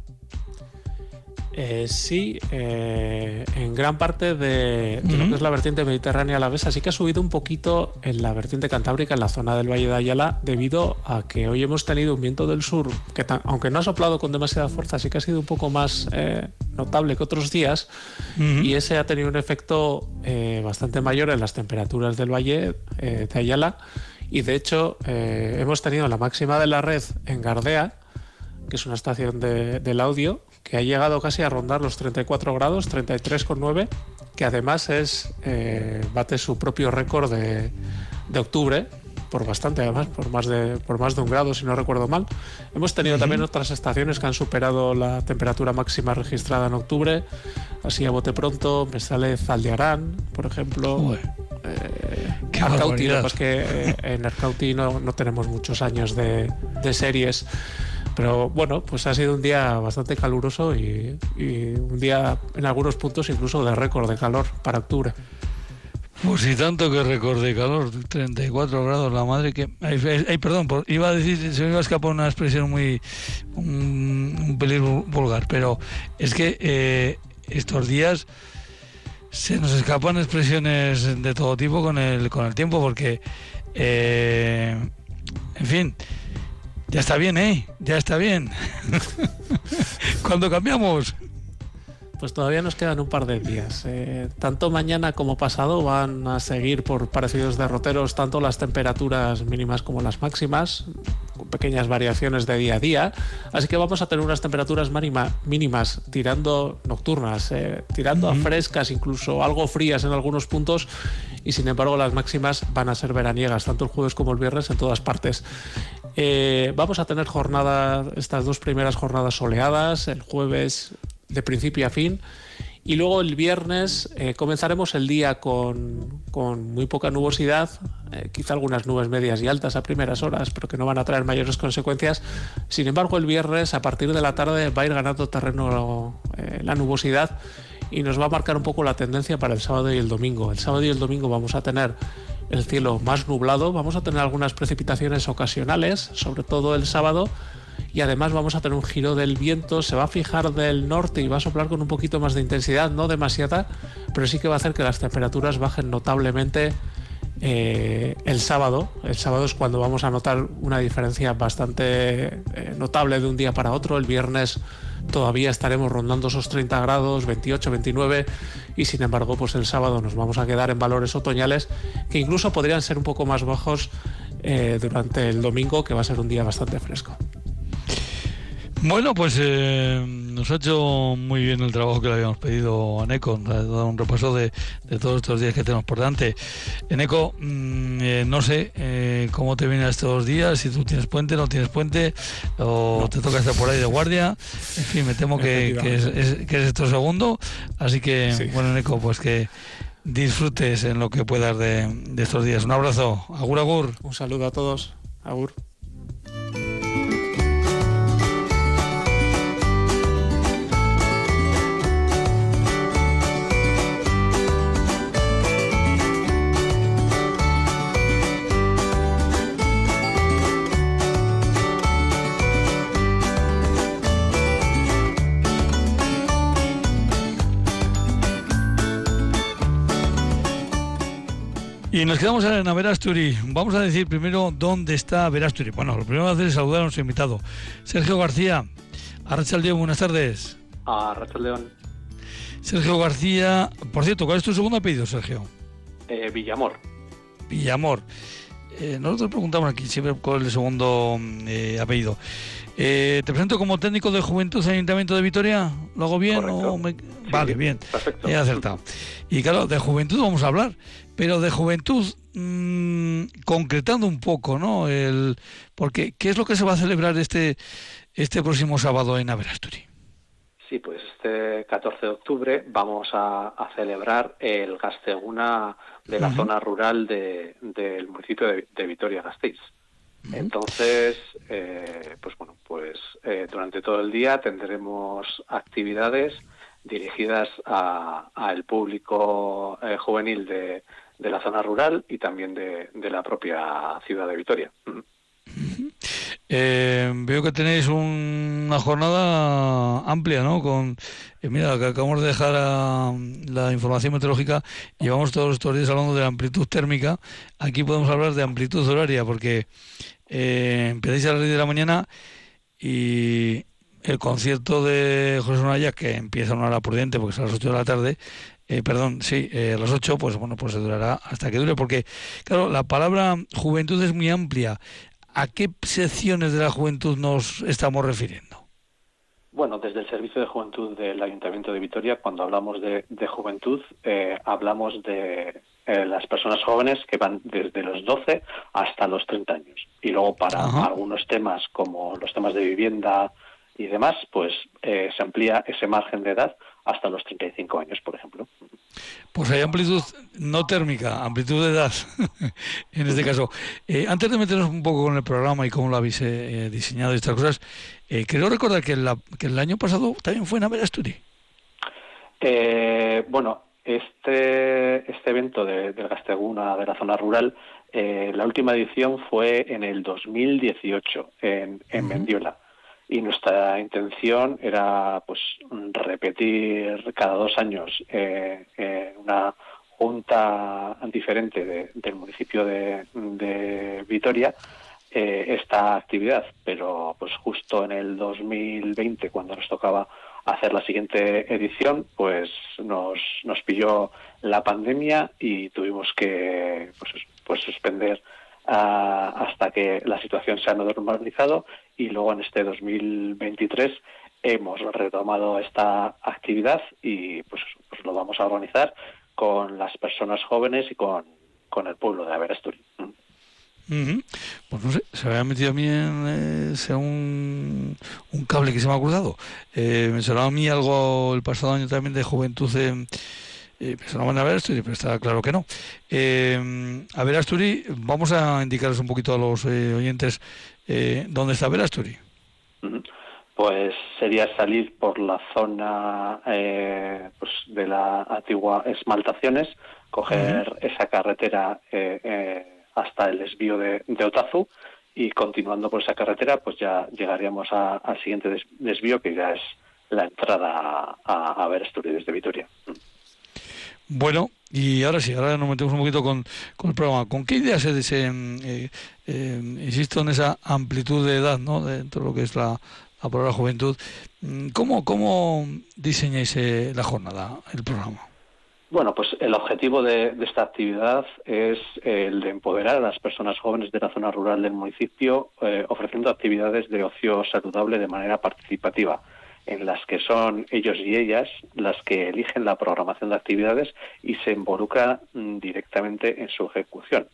Eh, sí, eh, en gran parte de, lo que es la vertiente mediterránea a la vez, sí que ha subido un poquito en la vertiente cantábrica, en la zona del Valle de Ayala, debido a que hoy hemos tenido un viento del sur que, aunque no ha soplado con demasiada fuerza, sí que ha sido un poco más eh, notable que otros días, y ese ha tenido un efecto bastante mayor en las temperaturas del Valle de Ayala, y de hecho hemos tenido la máxima de la red en Gardea, que es una estación de, del audio, que ha llegado casi a rondar los 34 grados, 33,9, que además es eh, bate su propio récord de, de, octubre, por bastante además, por más, de, por más de un grado si no recuerdo mal. Hemos tenido también otras estaciones que han superado la temperatura máxima registrada en octubre, así a bote pronto me sale Zaldiarán, por ejemplo. Eh, Arcauti, que eh, en Arcauti no, no, tenemos muchos años de, de series pero bueno, pues ha sido un día bastante caluroso y, un día en algunos puntos incluso de récord de calor para octubre. Pues si tanto que récord de calor, 34 grados, la madre que... Ay, perdón, iba a decir, se me iba a escapar una expresión muy... un, peligro vulgar, pero es que eh, estos días se nos escapan expresiones de todo tipo con el, con el tiempo, porque, eh, en fin, Ya está bien, ¿eh? Ya está bien. ¿Cuándo cambiamos? Pues todavía nos quedan un par de días. Eh, tanto mañana como pasado van a seguir por parecidos derroteros tanto las temperaturas mínimas como las máximas, con pequeñas variaciones de día a día. Así que vamos a tener unas temperaturas mínimas tirando nocturnas, eh, tirando a frescas, incluso algo frías en algunos puntos. Y sin embargo las máximas van a ser veraniegas, tanto el jueves como el viernes en todas partes. Eh, vamos a tener jornadas, estas dos primeras jornadas soleadas, el jueves de principio a fin. Y luego el viernes eh, comenzaremos el día con, con muy poca nubosidad, eh, quizá algunas nubes medias y altas a primeras horas, pero que no van a traer mayores consecuencias. Sin embargo, el viernes a partir de la tarde va a ir ganando terreno la nubosidad y nos va a marcar un poco la tendencia para el sábado y el domingo. El sábado y el domingo vamos a tener el cielo más nublado, vamos a tener algunas precipitaciones ocasionales, sobre todo el sábado y además vamos a tener un giro del viento, se va a fijar del norte y va a soplar con un poquito más de intensidad, no demasiada, pero sí que va a hacer que las temperaturas bajen notablemente eh, el sábado. El sábado es cuando vamos a notar una diferencia bastante eh, notable de un día para otro. El viernes todavía estaremos rondando esos 30 grados, 28, 29 y sin embargo pues el sábado nos vamos a quedar en valores otoñales que incluso podrían ser un poco más bajos eh, durante el domingo que va a ser un día bastante fresco. Bueno, pues eh, nos ha hecho muy bien el trabajo que le habíamos pedido a Neco, ha dado un repaso de, todos estos días que tenemos por delante. Neco, mm, eh, no sé eh, cómo te vienen estos días, si tú tienes puente, no tienes puente, o te toca estar por ahí de guardia. En fin, me temo que, es, que esto segundo. Así que, bueno, Neco, pues que disfrutes en lo que puedas de, de estos días. Un abrazo. Agur, agur. Un saludo a todos. Agur. Y nos quedamos en Verasturi. Vamos a decir primero dónde está Verasturi. Bueno, lo primero que hacer es saludar a nuestro invitado. Sergio García, León, buenas tardes. A León. Sergio García, por cierto, ¿cuál es tu segundo apellido, Sergio? Eh, Villamor. Villamor. Eh, nosotros preguntamos aquí siempre cuál es el segundo eh, apellido. te presento como técnico de juventud en el Ayuntamiento de Vitoria. ¿Lo hago bien? vale, bien. Perfecto. He acertado. Y claro, de juventud vamos a hablar pero de juventud, mm, concretando un poco, ¿no? El, porque, ¿qué es lo que se va a celebrar este, este próximo sábado en Averasturi? Sí, pues este 14 de octubre vamos a, celebrar el Gasteguna de la zona rural de, del municipio de, Vitoria-Gasteiz. Entonces, eh, pues bueno, pues eh, durante todo el día tendremos actividades dirigidas al público eh, juvenil de, de la zona rural y también de, la propia ciudad de Vitoria. Eh, veo que tenéis una jornada amplia, ¿no? Con, eh, mira, que acabamos de dejar la información meteorológica, llevamos todos estos días hablando de la amplitud térmica, aquí podemos hablar de amplitud horaria, porque eh, empezáis a las 10 de la mañana y el concierto de José Naya, que empieza a una hora prudente porque es a las 8 de la tarde, eh, perdón, sí, eh, a las 8, pues bueno, pues se durará hasta que dure, porque, claro, la palabra juventud es muy amplia. ¿A qué secciones de la juventud nos estamos refiriendo? Bueno, desde el Servicio de Juventud del Ayuntamiento de Vitoria, cuando hablamos de, juventud, eh, hablamos de las personas jóvenes que van desde los 12 hasta los 30 años. Y luego para algunos temas como los temas de vivienda y demás, pues se amplía ese margen de edad hasta los 35 años, por ejemplo. Pues hay amplitud no térmica, amplitud de edad, en este caso. Eh, antes de meternos un poco con el programa y cómo lo habéis eh, eh, diseñado y estas cosas, creo recordar que, el año pasado también fue en Averasturi. bueno, este, este evento de, del Gasteguna de la zona rural, la última edición fue en el 2018 en, en Mendiola y nuestra intención era pues repetir cada dos años eh, eh, una junta diferente del municipio de, Vitoria eh, esta actividad, pero pues justo en el 2020, cuando nos tocaba hacer la siguiente edición, pues nos, nos pilló la pandemia y tuvimos que pues, pues suspender hasta que la situación se ha normalizado y luego en este 2023 hemos retomado esta actividad y pues, pues lo vamos a organizar con las personas jóvenes y con, con el pueblo de Averasturi. Pues no sé, se me ha metido a mí en, eh, un, un, cable que se me ha cruzado. Eh, me sonaba a mí algo el pasado año también de juventud. Eh, eh, me sonaba a Asturi, pero está claro que no. Eh, a ver, Asturi, vamos a indicarles un poquito a los oyentes dónde está Verasturi. Pues sería salir por la zona pues de la antigua Esmaltaciones, coger esa carretera hasta el desvío de, Otazu y continuando por esa carretera pues ya llegaríamos al siguiente desvío que ya es la entrada a, a ver desde Vitoria. Bueno, y ahora sí, ahora nos metemos un poquito con, el programa. ¿Con qué idea se, se eh, eh, insisto en esa amplitud de edad, ¿no? dentro de lo que es la, la, la juventud? Mm, ¿Cómo, cómo diseñáis eh, la jornada, el programa? Bueno, pues el objetivo de, esta actividad es el de empoderar a las personas jóvenes de la zona rural del municipio eh, ofreciendo actividades de ocio saludable de manera participativa, en las que son ellos y ellas las que eligen la programación de actividades y se involucran mm, directamente en su ejecución.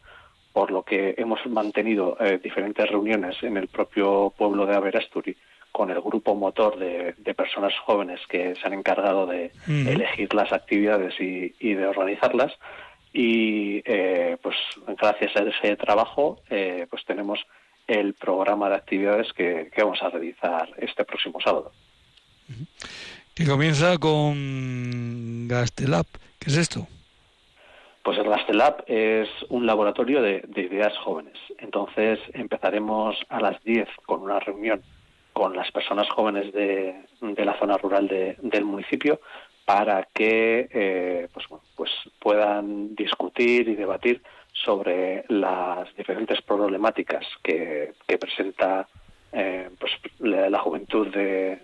Por lo que hemos mantenido eh, diferentes reuniones en el propio pueblo de Averasturi con el grupo motor de, personas jóvenes que se han encargado de elegir las actividades y, de organizarlas. Y eh, pues gracias a ese trabajo, eh, pues tenemos el programa de actividades que, vamos a realizar este próximo sábado. Que comienza con Gastelab. ¿Qué es esto? Pues el Gastelab es un laboratorio de, de ideas jóvenes. Entonces empezaremos a las 10 con una reunión con las personas jóvenes de, la zona rural del municipio para que eh, pues, pues puedan discutir y debatir sobre las diferentes problemáticas que, presenta eh, pues, la, juventud de,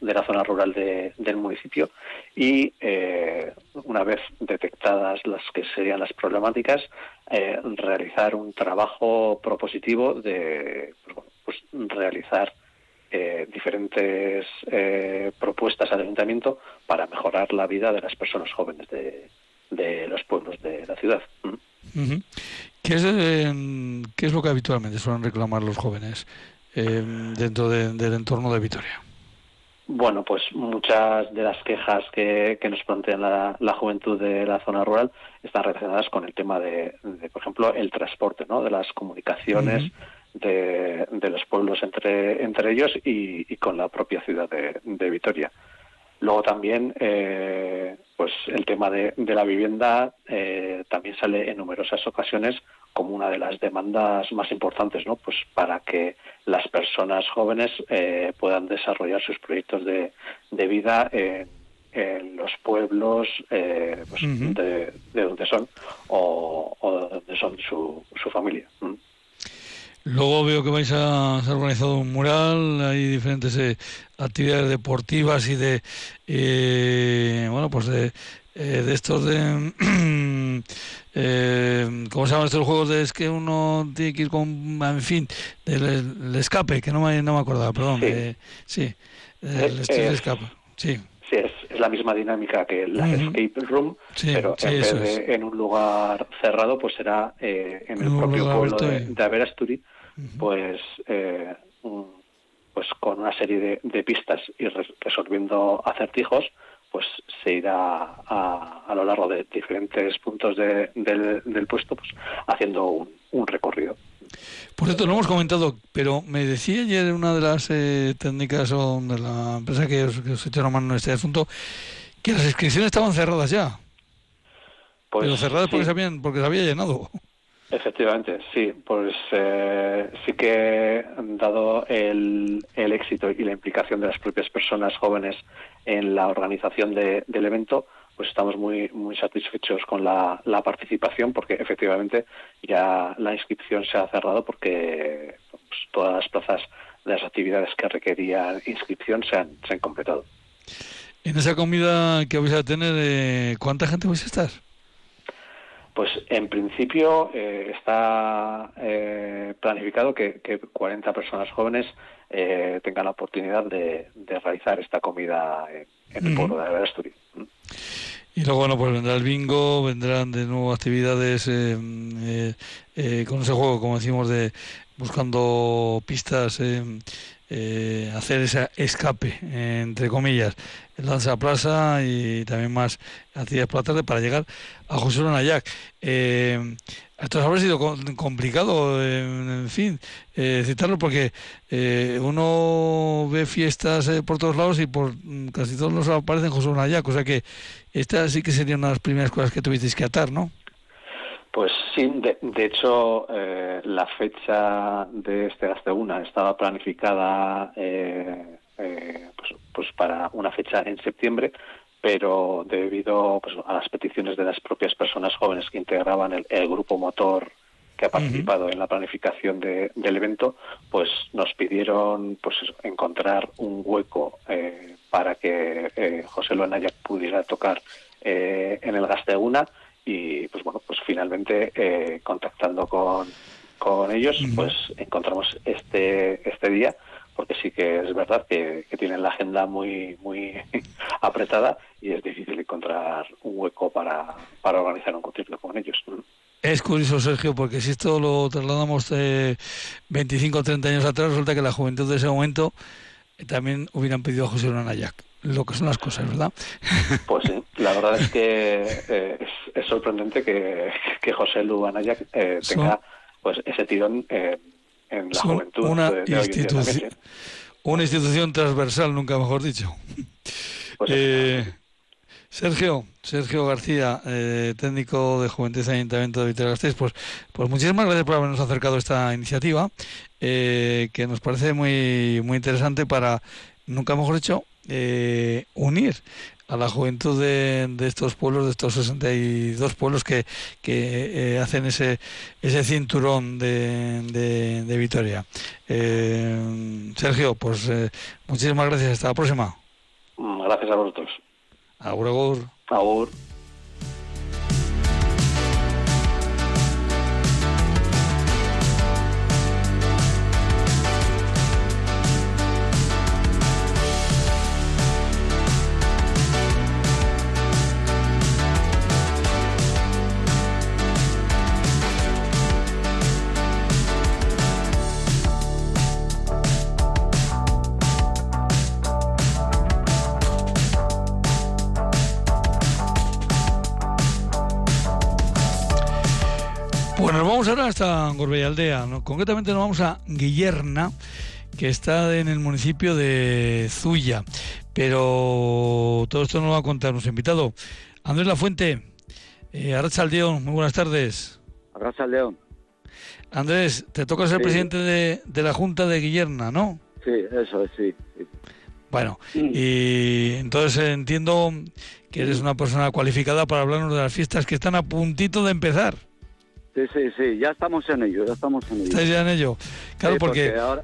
la, zona rural del municipio y eh, una vez detectadas las que serían las problemáticas realizar un trabajo propositivo de pues, pues realizar eh, diferentes eh, propuestas al ayuntamiento para mejorar la vida de las personas jóvenes de, los pueblos de la ciudad. Mm. ¿Qué, es, eh, ¿Qué es lo que habitualmente suelen reclamar los jóvenes dentro del entorno de Vitoria? Bueno, pues muchas de las quejas que, nos plantea la, juventud de la zona rural están relacionadas con el tema de, por ejemplo, el transporte, ¿no? De las comunicaciones, de, los pueblos entre, entre ellos y, con la propia ciudad de, Vitoria. Luego también, eh, pues el tema de, la vivienda eh, también sale en numerosas ocasiones como una de las demandas más importantes, ¿no? Pues para que las personas jóvenes eh, puedan desarrollar sus proyectos de, vida en, los pueblos pues, de, donde son o, de donde son su, su familia. Luego veo que vais a hacer organizado un mural, hay diferentes eh, actividades deportivas y de, eh, bueno, pues de, eh, de estos de, ¿cómo se llaman estos juegos de es que uno tiene que ir con, en fin, del escape, que no me, no me acordaba, perdón, sí, el estilo de escape, sí. Sí, es, la misma dinámica que la escape room, pero en vez de en un lugar cerrado, pues será en el propio pueblo de, de Averasturi, pues eh, pues con una serie de, pistas y resolviendo acertijos pues se irá a, a lo largo de diferentes puntos del, del, puesto pues haciendo un, recorrido por cierto, no hemos comentado, pero me decía ayer una de las eh, técnicas o de la empresa que os, que os echaron mano en este asunto que las inscripciones estaban cerradas ya. Pues, pero cerradas porque, se habían, porque se había llenado. Efectivamente, sí, pues eh, sí que dado el, éxito y la implicación de las propias personas jóvenes en la organización del evento, pues estamos muy muy satisfechos con la, participación porque efectivamente ya la inscripción se ha cerrado porque pues, todas las plazas de las actividades que requerían inscripción se han, se han completado. En esa comida que vais a tener, eh, ¿cuánta gente vais a estar? Pues en principio eh, está eh, planificado que, 40 personas jóvenes eh, tengan la oportunidad de, realizar esta comida en, el pueblo de Asturias. Y luego, bueno, pues vendrá el bingo, vendrán de nuevo actividades con ese juego, como decimos, de buscando pistas eh, hacer ese escape, entre comillas, Lanza Plaza y también más actividades por la tarde para llegar a José Nayac. Eh, esto habrá sido complicado, en fin, eh, citarlo porque eh, uno ve fiestas por todos lados y por mm, casi todos los aparecen José Nayac, o sea que esta sí que sería una de las primeras cosas que tuvisteis que atar, ¿no? Pues sí, de, hecho, eh, la fecha de este una estaba planificada eh, eh, pues, pues, para una fecha en septiembre, pero debido pues, a las peticiones de las propias personas jóvenes que integraban el, grupo motor que ha participado en la planificación del evento, pues nos pidieron pues encontrar un hueco para que José Luanaya pudiera tocar en el Gasteguna y pues bueno pues finalmente eh, contactando con, con ellos pues encontramos este este día porque sí que es verdad que, tienen la agenda muy muy apretada y es difícil encontrar un hueco para, para organizar un concierto con ellos. Es curioso, Sergio, porque si esto lo trasladamos de 25 o 30 años atrás, resulta que la juventud de ese momento también hubieran pedido a José Luis lo que son las cosas, ¿verdad? Pues sí, la verdad es que eh, es, sorprendente que, José Lu eh, tenga pues ese tirón eh, en la juventud. Una, institución, una institución transversal, nunca mejor dicho. Pues Sergio, Sergio García, técnico de Juventud Ayuntamiento de Vitoria Gasteiz, pues, pues muchísimas gracias por habernos acercado a esta iniciativa, que nos parece muy, muy interesante para, nunca mejor dicho, eh, unir a la juventud de, estos pueblos, de estos 62 pueblos que, que eh, hacen ese, ese cinturón de, de, Vitoria. Eh, Sergio, pues muchísimas gracias. Hasta la próxima. Gracias a vosotros. Agur, agur. Agur. Vamos ahora hasta Gorbella Aldea, concretamente nos vamos a Guillerna, que está en el municipio de Zuya. Pero todo esto nos lo va a contar nuestro invitado. Andrés Lafuente, eh, Aldeón, muy buenas tardes. León. Andrés, te toca ser presidente de, la Junta de Guillerna, ¿no? Sí, eso es, sí. Bueno, y entonces entiendo que eres una persona cualificada para hablarnos de las fiestas que están a puntito de empezar. Sí, sí, sí, ya estamos en ello, ya estamos en ello. ¿Estáis ya en ello? Claro, porque... ahora...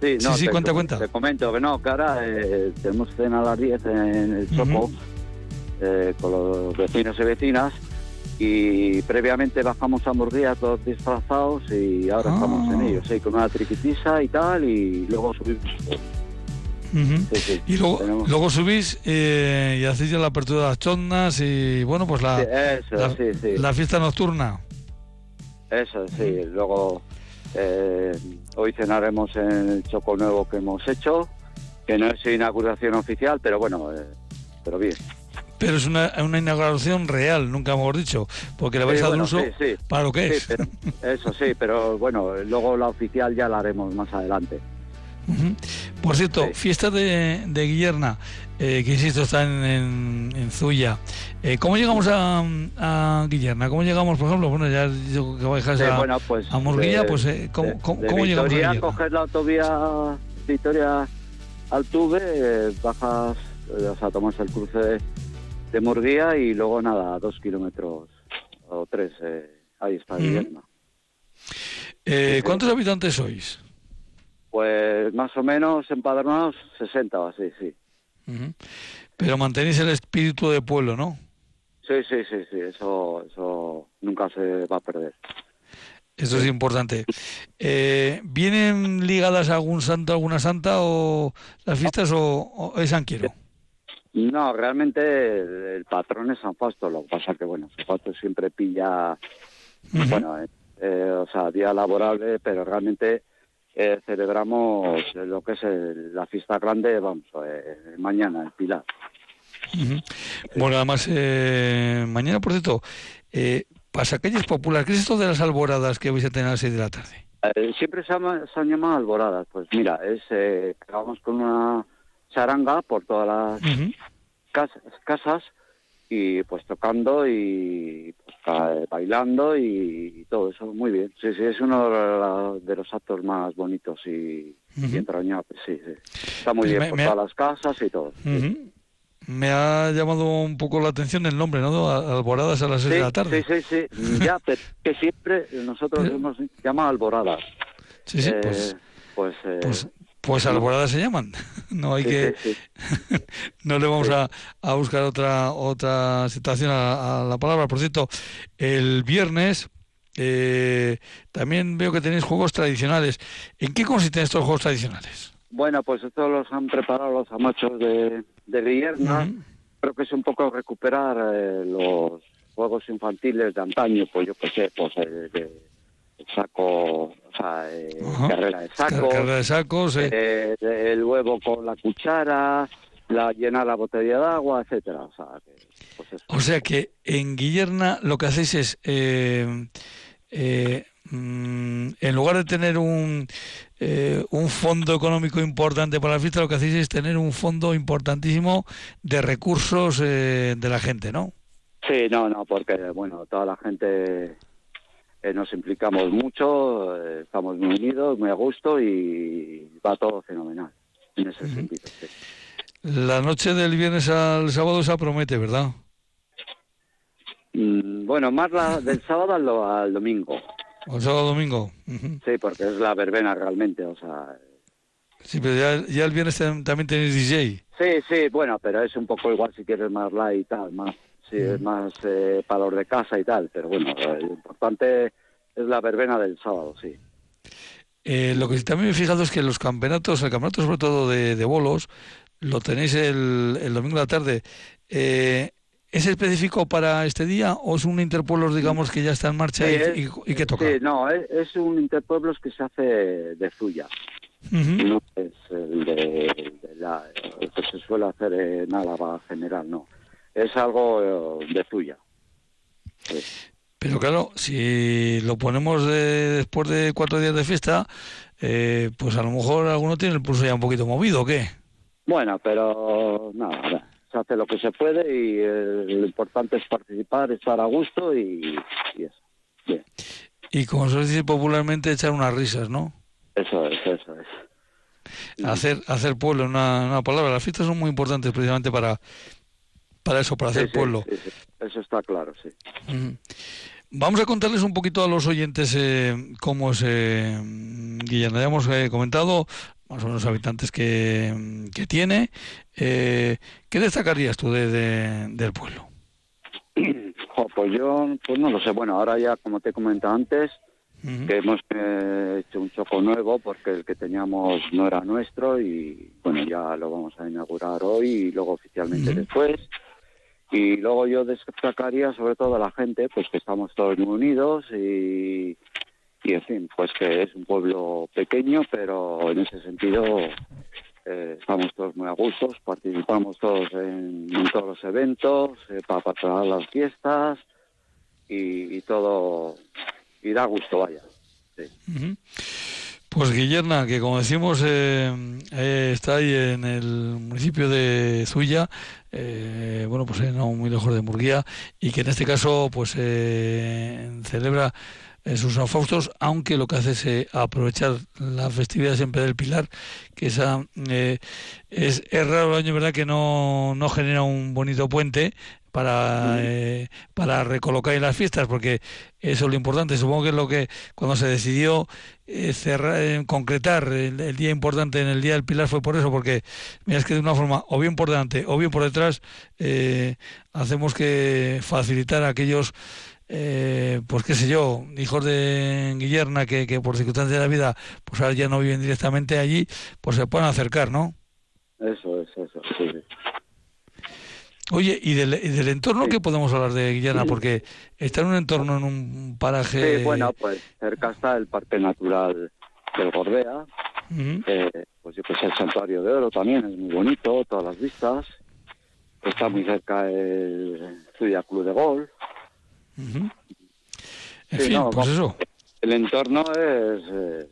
Sí, no, sí, te, cuenta, cuenta. Te comento que no, que ahora eh, tenemos cena a las 10 en el Chopo eh, con los vecinos y vecinas y previamente bajamos a Murguía todos disfrazados y ahora estamos en ah. ello, sí, con una triquitisa y tal y luego subimos. y luego, luego subís eh, y hacéis la apertura de las chondas y bueno, pues la, la fiesta nocturna. Eso, sí. Luego eh, hoy cenaremos en el Choco Nuevo que hemos hecho, que no es inauguración oficial, pero bueno, eh, pero bien. Pero es una, una, inauguración real, nunca hemos dicho, porque le vais a dar uso para lo que es. eso sí, pero bueno, luego la oficial ya la haremos más adelante. Por cierto, fiesta de, de Guillerna, eh, que insisto está en, en, Zuya. Eh, ¿Cómo llegamos a, a, Guillerna? ¿Cómo llegamos, por ejemplo? Bueno, ya yo que voy a, bueno, pues, a pues eh, ¿cómo, cómo, cómo llegamos a coges la autovía Victoria Altuve, bajas, o sea, tomas el cruce de Murguía y luego nada, dos kilómetros o tres, eh, ahí está Guillerna. ¿Cuántos habitantes sois? Pues más o menos empadronados 60 o así, sí. Pero mantenéis el espíritu de pueblo, ¿no? Sí, sí, sí, sí, eso, eso nunca se va a perder. Eso es importante. Eh, ¿Vienen ligadas a algún santo, alguna santa o las fiestas o, es San Quiero? No, realmente el, patrón es San Fausto, lo que pasa que, bueno, San Fausto siempre pilla, bueno, eh, eh, o sea, día laborable, pero realmente celebramos lo que es la fiesta grande, vamos, mañana, el Pilar. Bueno, además, mañana, por cierto, pasacalles populares. ¿Qué es esto de las alboradas que vais a tener a las 6 de la tarde? Eh, siempre se, han llamado alboradas. Pues mira, es eh, vamos con una charanga por todas las casas, y pues tocando y pues, bailando y, todo eso muy bien sí sí es uno de los actos más bonitos y, entrañables sí, sí está muy pues bien por todas las casas y todo me ha llamado un poco la atención el nombre, ¿no? Alboradas a las 6 de la tarde. Sí, sí, sí. Ya, pero que siempre nosotros hemos llamado alboradas. Sí, sí, pues, eh, pues, eh, pues, pues, alboradas se llaman. No hay que. no le vamos a, a, buscar otra otra situación a, la palabra. Por cierto, el viernes. Eh, también veo que tenéis juegos tradicionales. ¿En qué consisten estos juegos tradicionales? Bueno, pues estos los han preparado los amachos de, de. Creo que es un poco recuperar eh, los juegos infantiles de antaño, pues yo qué sé, pues el, saco, o sea, eh, carrera de sacos, carrera de sacos eh, el huevo con la cuchara, la llenar la botella de agua, etcétera. O sea, que, pues o sea que en Guillerna lo que hacéis es eh, mm, en lugar de tener un un fondo económico importante para la fiesta, lo que hacéis es tener un fondo importantísimo de recursos eh, de la gente, ¿no? Sí, no, no, porque, bueno, toda la gente eh, nos implicamos mucho, estamos muy unidos, muy a gusto y va todo fenomenal en ese sentido. La noche del viernes al sábado se promete, ¿verdad? Mm, bueno, más la del sábado al domingo. ¿O sábado domingo? Sí, porque es la verbena realmente, o sea... Sí, pero ya, el viernes también tenéis DJ. Sí, sí, bueno, pero es un poco igual si quieres más light y tal, más, sí, es más eh, para de casa y tal, pero bueno, lo importante es la verbena del sábado, sí. Eh, lo que también me he fijado es que los campeonatos, el campeonato sobre todo de, de bolos, lo tenéis el, el domingo de la tarde. Eh, ¿Es específico para este día o es un interpueblos, digamos, que ya está en marcha y, que toca? Sí, no, es, un interpueblos que se hace de suya. No es el de, la, que se suele hacer en Álava general, no. Es algo eh, de suya. Pero claro, si lo ponemos después de cuatro días de fiesta, eh, pues a lo mejor alguno tiene el pulso ya un poquito movido, ¿o qué? Bueno, pero nada, se hace lo que se puede y eh, lo importante es participar, estar a gusto y, eso. Y como se dice popularmente, echar unas risas, ¿no? Eso es, eso es. Hacer, hacer pueblo, una, una palabra. Las fiestas son muy importantes precisamente para, para eso, para hacer pueblo. eso está claro, sí. Vamos a contarles un poquito a los oyentes eh, cómo es eh, Guillermo. Ya hemos eh, comentado más o menos los habitantes que, que tiene. Eh, ¿Qué destacarías tú de, del pueblo? pues yo pues no lo sé. Bueno, ahora ya, como te he comentado antes, que hemos eh, hecho un choco nuevo porque el que teníamos no era nuestro y bueno, ya lo vamos a inaugurar hoy y luego oficialmente después. Y luego yo destacaría sobre todo a la gente, pues que estamos todos muy unidos y, y en fin, pues que es un pueblo pequeño, pero en ese sentido eh, estamos todos muy a gusto, participamos todos en, todos los eventos, eh, para patrocinar las fiestas y, todo, y da gusto, vaya. Pues Guillerna, que como decimos eh, está ahí en el municipio de Zuya, bueno, pues no muy lejos de Murguía, y que en este caso pues celebra eh, sus Faustos, aunque lo que hace es eh, aprovechar la festividad siempre del Pilar, que esa es, es raro el año, ¿verdad?, que no, no genera un bonito puente, para, eh, para recolocar en las fiestas, porque eso es lo importante. Supongo que es lo que cuando se decidió eh, cerrar, eh, concretar el, día importante en el Día del Pilar fue por eso, porque mira, es que de una forma o bien por delante o bien por detrás hacemos que facilitar a aquellos pues qué sé yo, hijos de Guillerna que, que por circunstancias de la vida pues ahora ya no viven directamente allí, pues se puedan acercar, ¿no? Eso es, eso. Oye, ¿y del, del entorno qué podemos hablar de Guillana? Porque está en un entorno, en un paraje... Sí, bueno, pues cerca está el Parque Natural del Gorbea, eh, pues yo pues el Santuario de Oro también, es muy bonito, todas las vistas. Está muy cerca el Estudia Club de Gol. En fin, pues eso. El entorno es... Eh,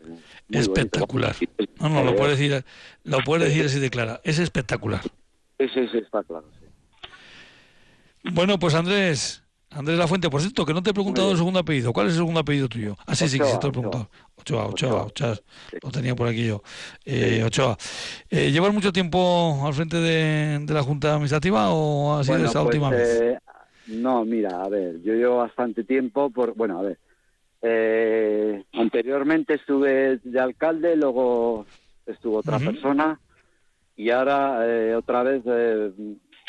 espectacular. No, no, lo eh, puede decir, lo puede decir así de clara. Es espectacular. Sí, sí, sí, está claro, sí. Bueno, pues Andrés, Andrés La Fuente, por cierto, que no te he preguntado el segundo apellido. ¿Cuál es el segundo apellido tuyo? Ah, sí, sí, que sí te lo he preguntado. Ochoa, Ochoa, Ochoa. Lo tenía por aquí yo. Eh, Ochoa. Eh, ¿Llevas mucho tiempo al frente de, la Junta Administrativa o ha sido esa pues, última vez? Eh, no, mira, a ver, yo llevo bastante tiempo por... Bueno, a ver. Eh, anteriormente estuve de alcalde, luego estuvo otra persona y ahora otra vez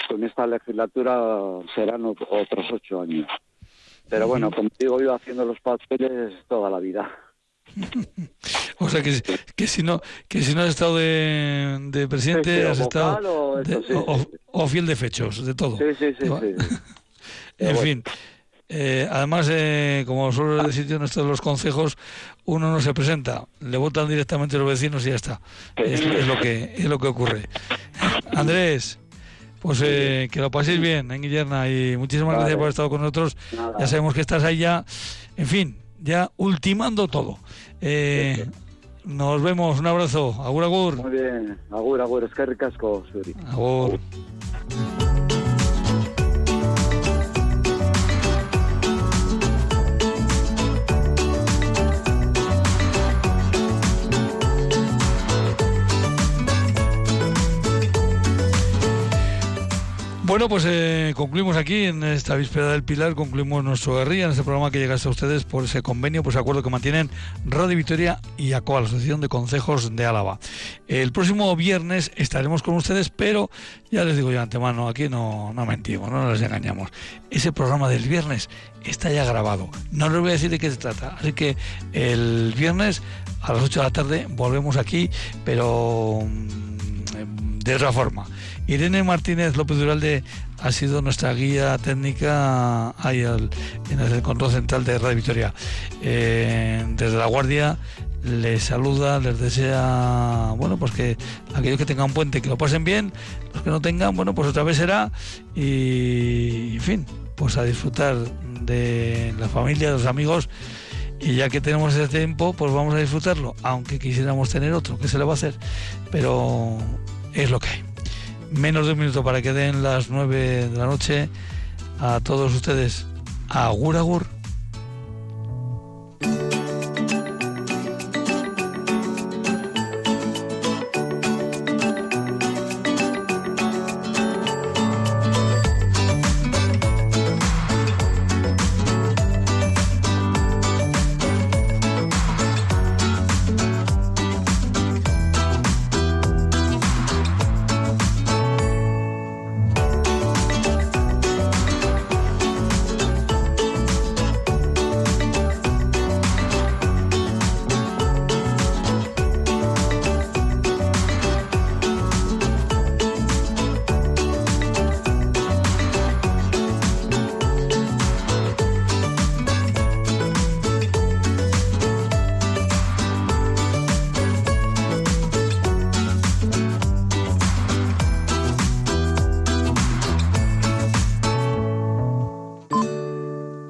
con esta legislatura serán otros ocho años. Pero bueno, como digo, yo haciendo los papeles toda la vida. o sea que, que si no que si no has estado de, de presidente has estado o, fiel de fechos de todo. Sí sí sí, en fin eh, además eh, como suelo decir yo en estos los consejos uno no se presenta le votan directamente los vecinos y ya está. Es, es lo que es lo que ocurre. Andrés pues eh, que lo paséis bien en Guillerna y muchísimas gracias por haber estado con nosotros. Ya sabemos que estás ahí ya, en fin, ya ultimando todo. Eh, nos vemos, un abrazo. Agur, agur. Muy bien, agur, agur, es que ricasco, Agur. Bueno, pues eh, concluimos aquí en esta víspera del Pilar, concluimos nuestro guerrilla en este programa que llega a ustedes por ese convenio, por ese acuerdo que mantienen Radio Victoria y ACOA, la Asociación de Consejos de Álava. El próximo viernes estaremos con ustedes, pero ya les digo yo antemano, aquí no, no mentimos, no nos engañamos. Ese programa del viernes está ya grabado. No les voy a decir de qué se trata. Así que el viernes a las 8 de la tarde volvemos aquí, pero mm, de otra forma. Irene Martínez López Duralde ha sido nuestra guía técnica ahí en el control central de Radio Victoria. Eh, desde la Guardia les saluda, les desea, bueno, pues que aquellos que tengan puente que lo pasen bien, los que no tengan, bueno, pues otra vez será. Y, en fin, pues a disfrutar de la familia, de los amigos. Y ya que tenemos ese tiempo, pues vamos a disfrutarlo, aunque quisiéramos tener otro, que se le va a hacer, pero es lo que hay menos de un minuto para que den las nueve de la noche. A todos ustedes, agur agur.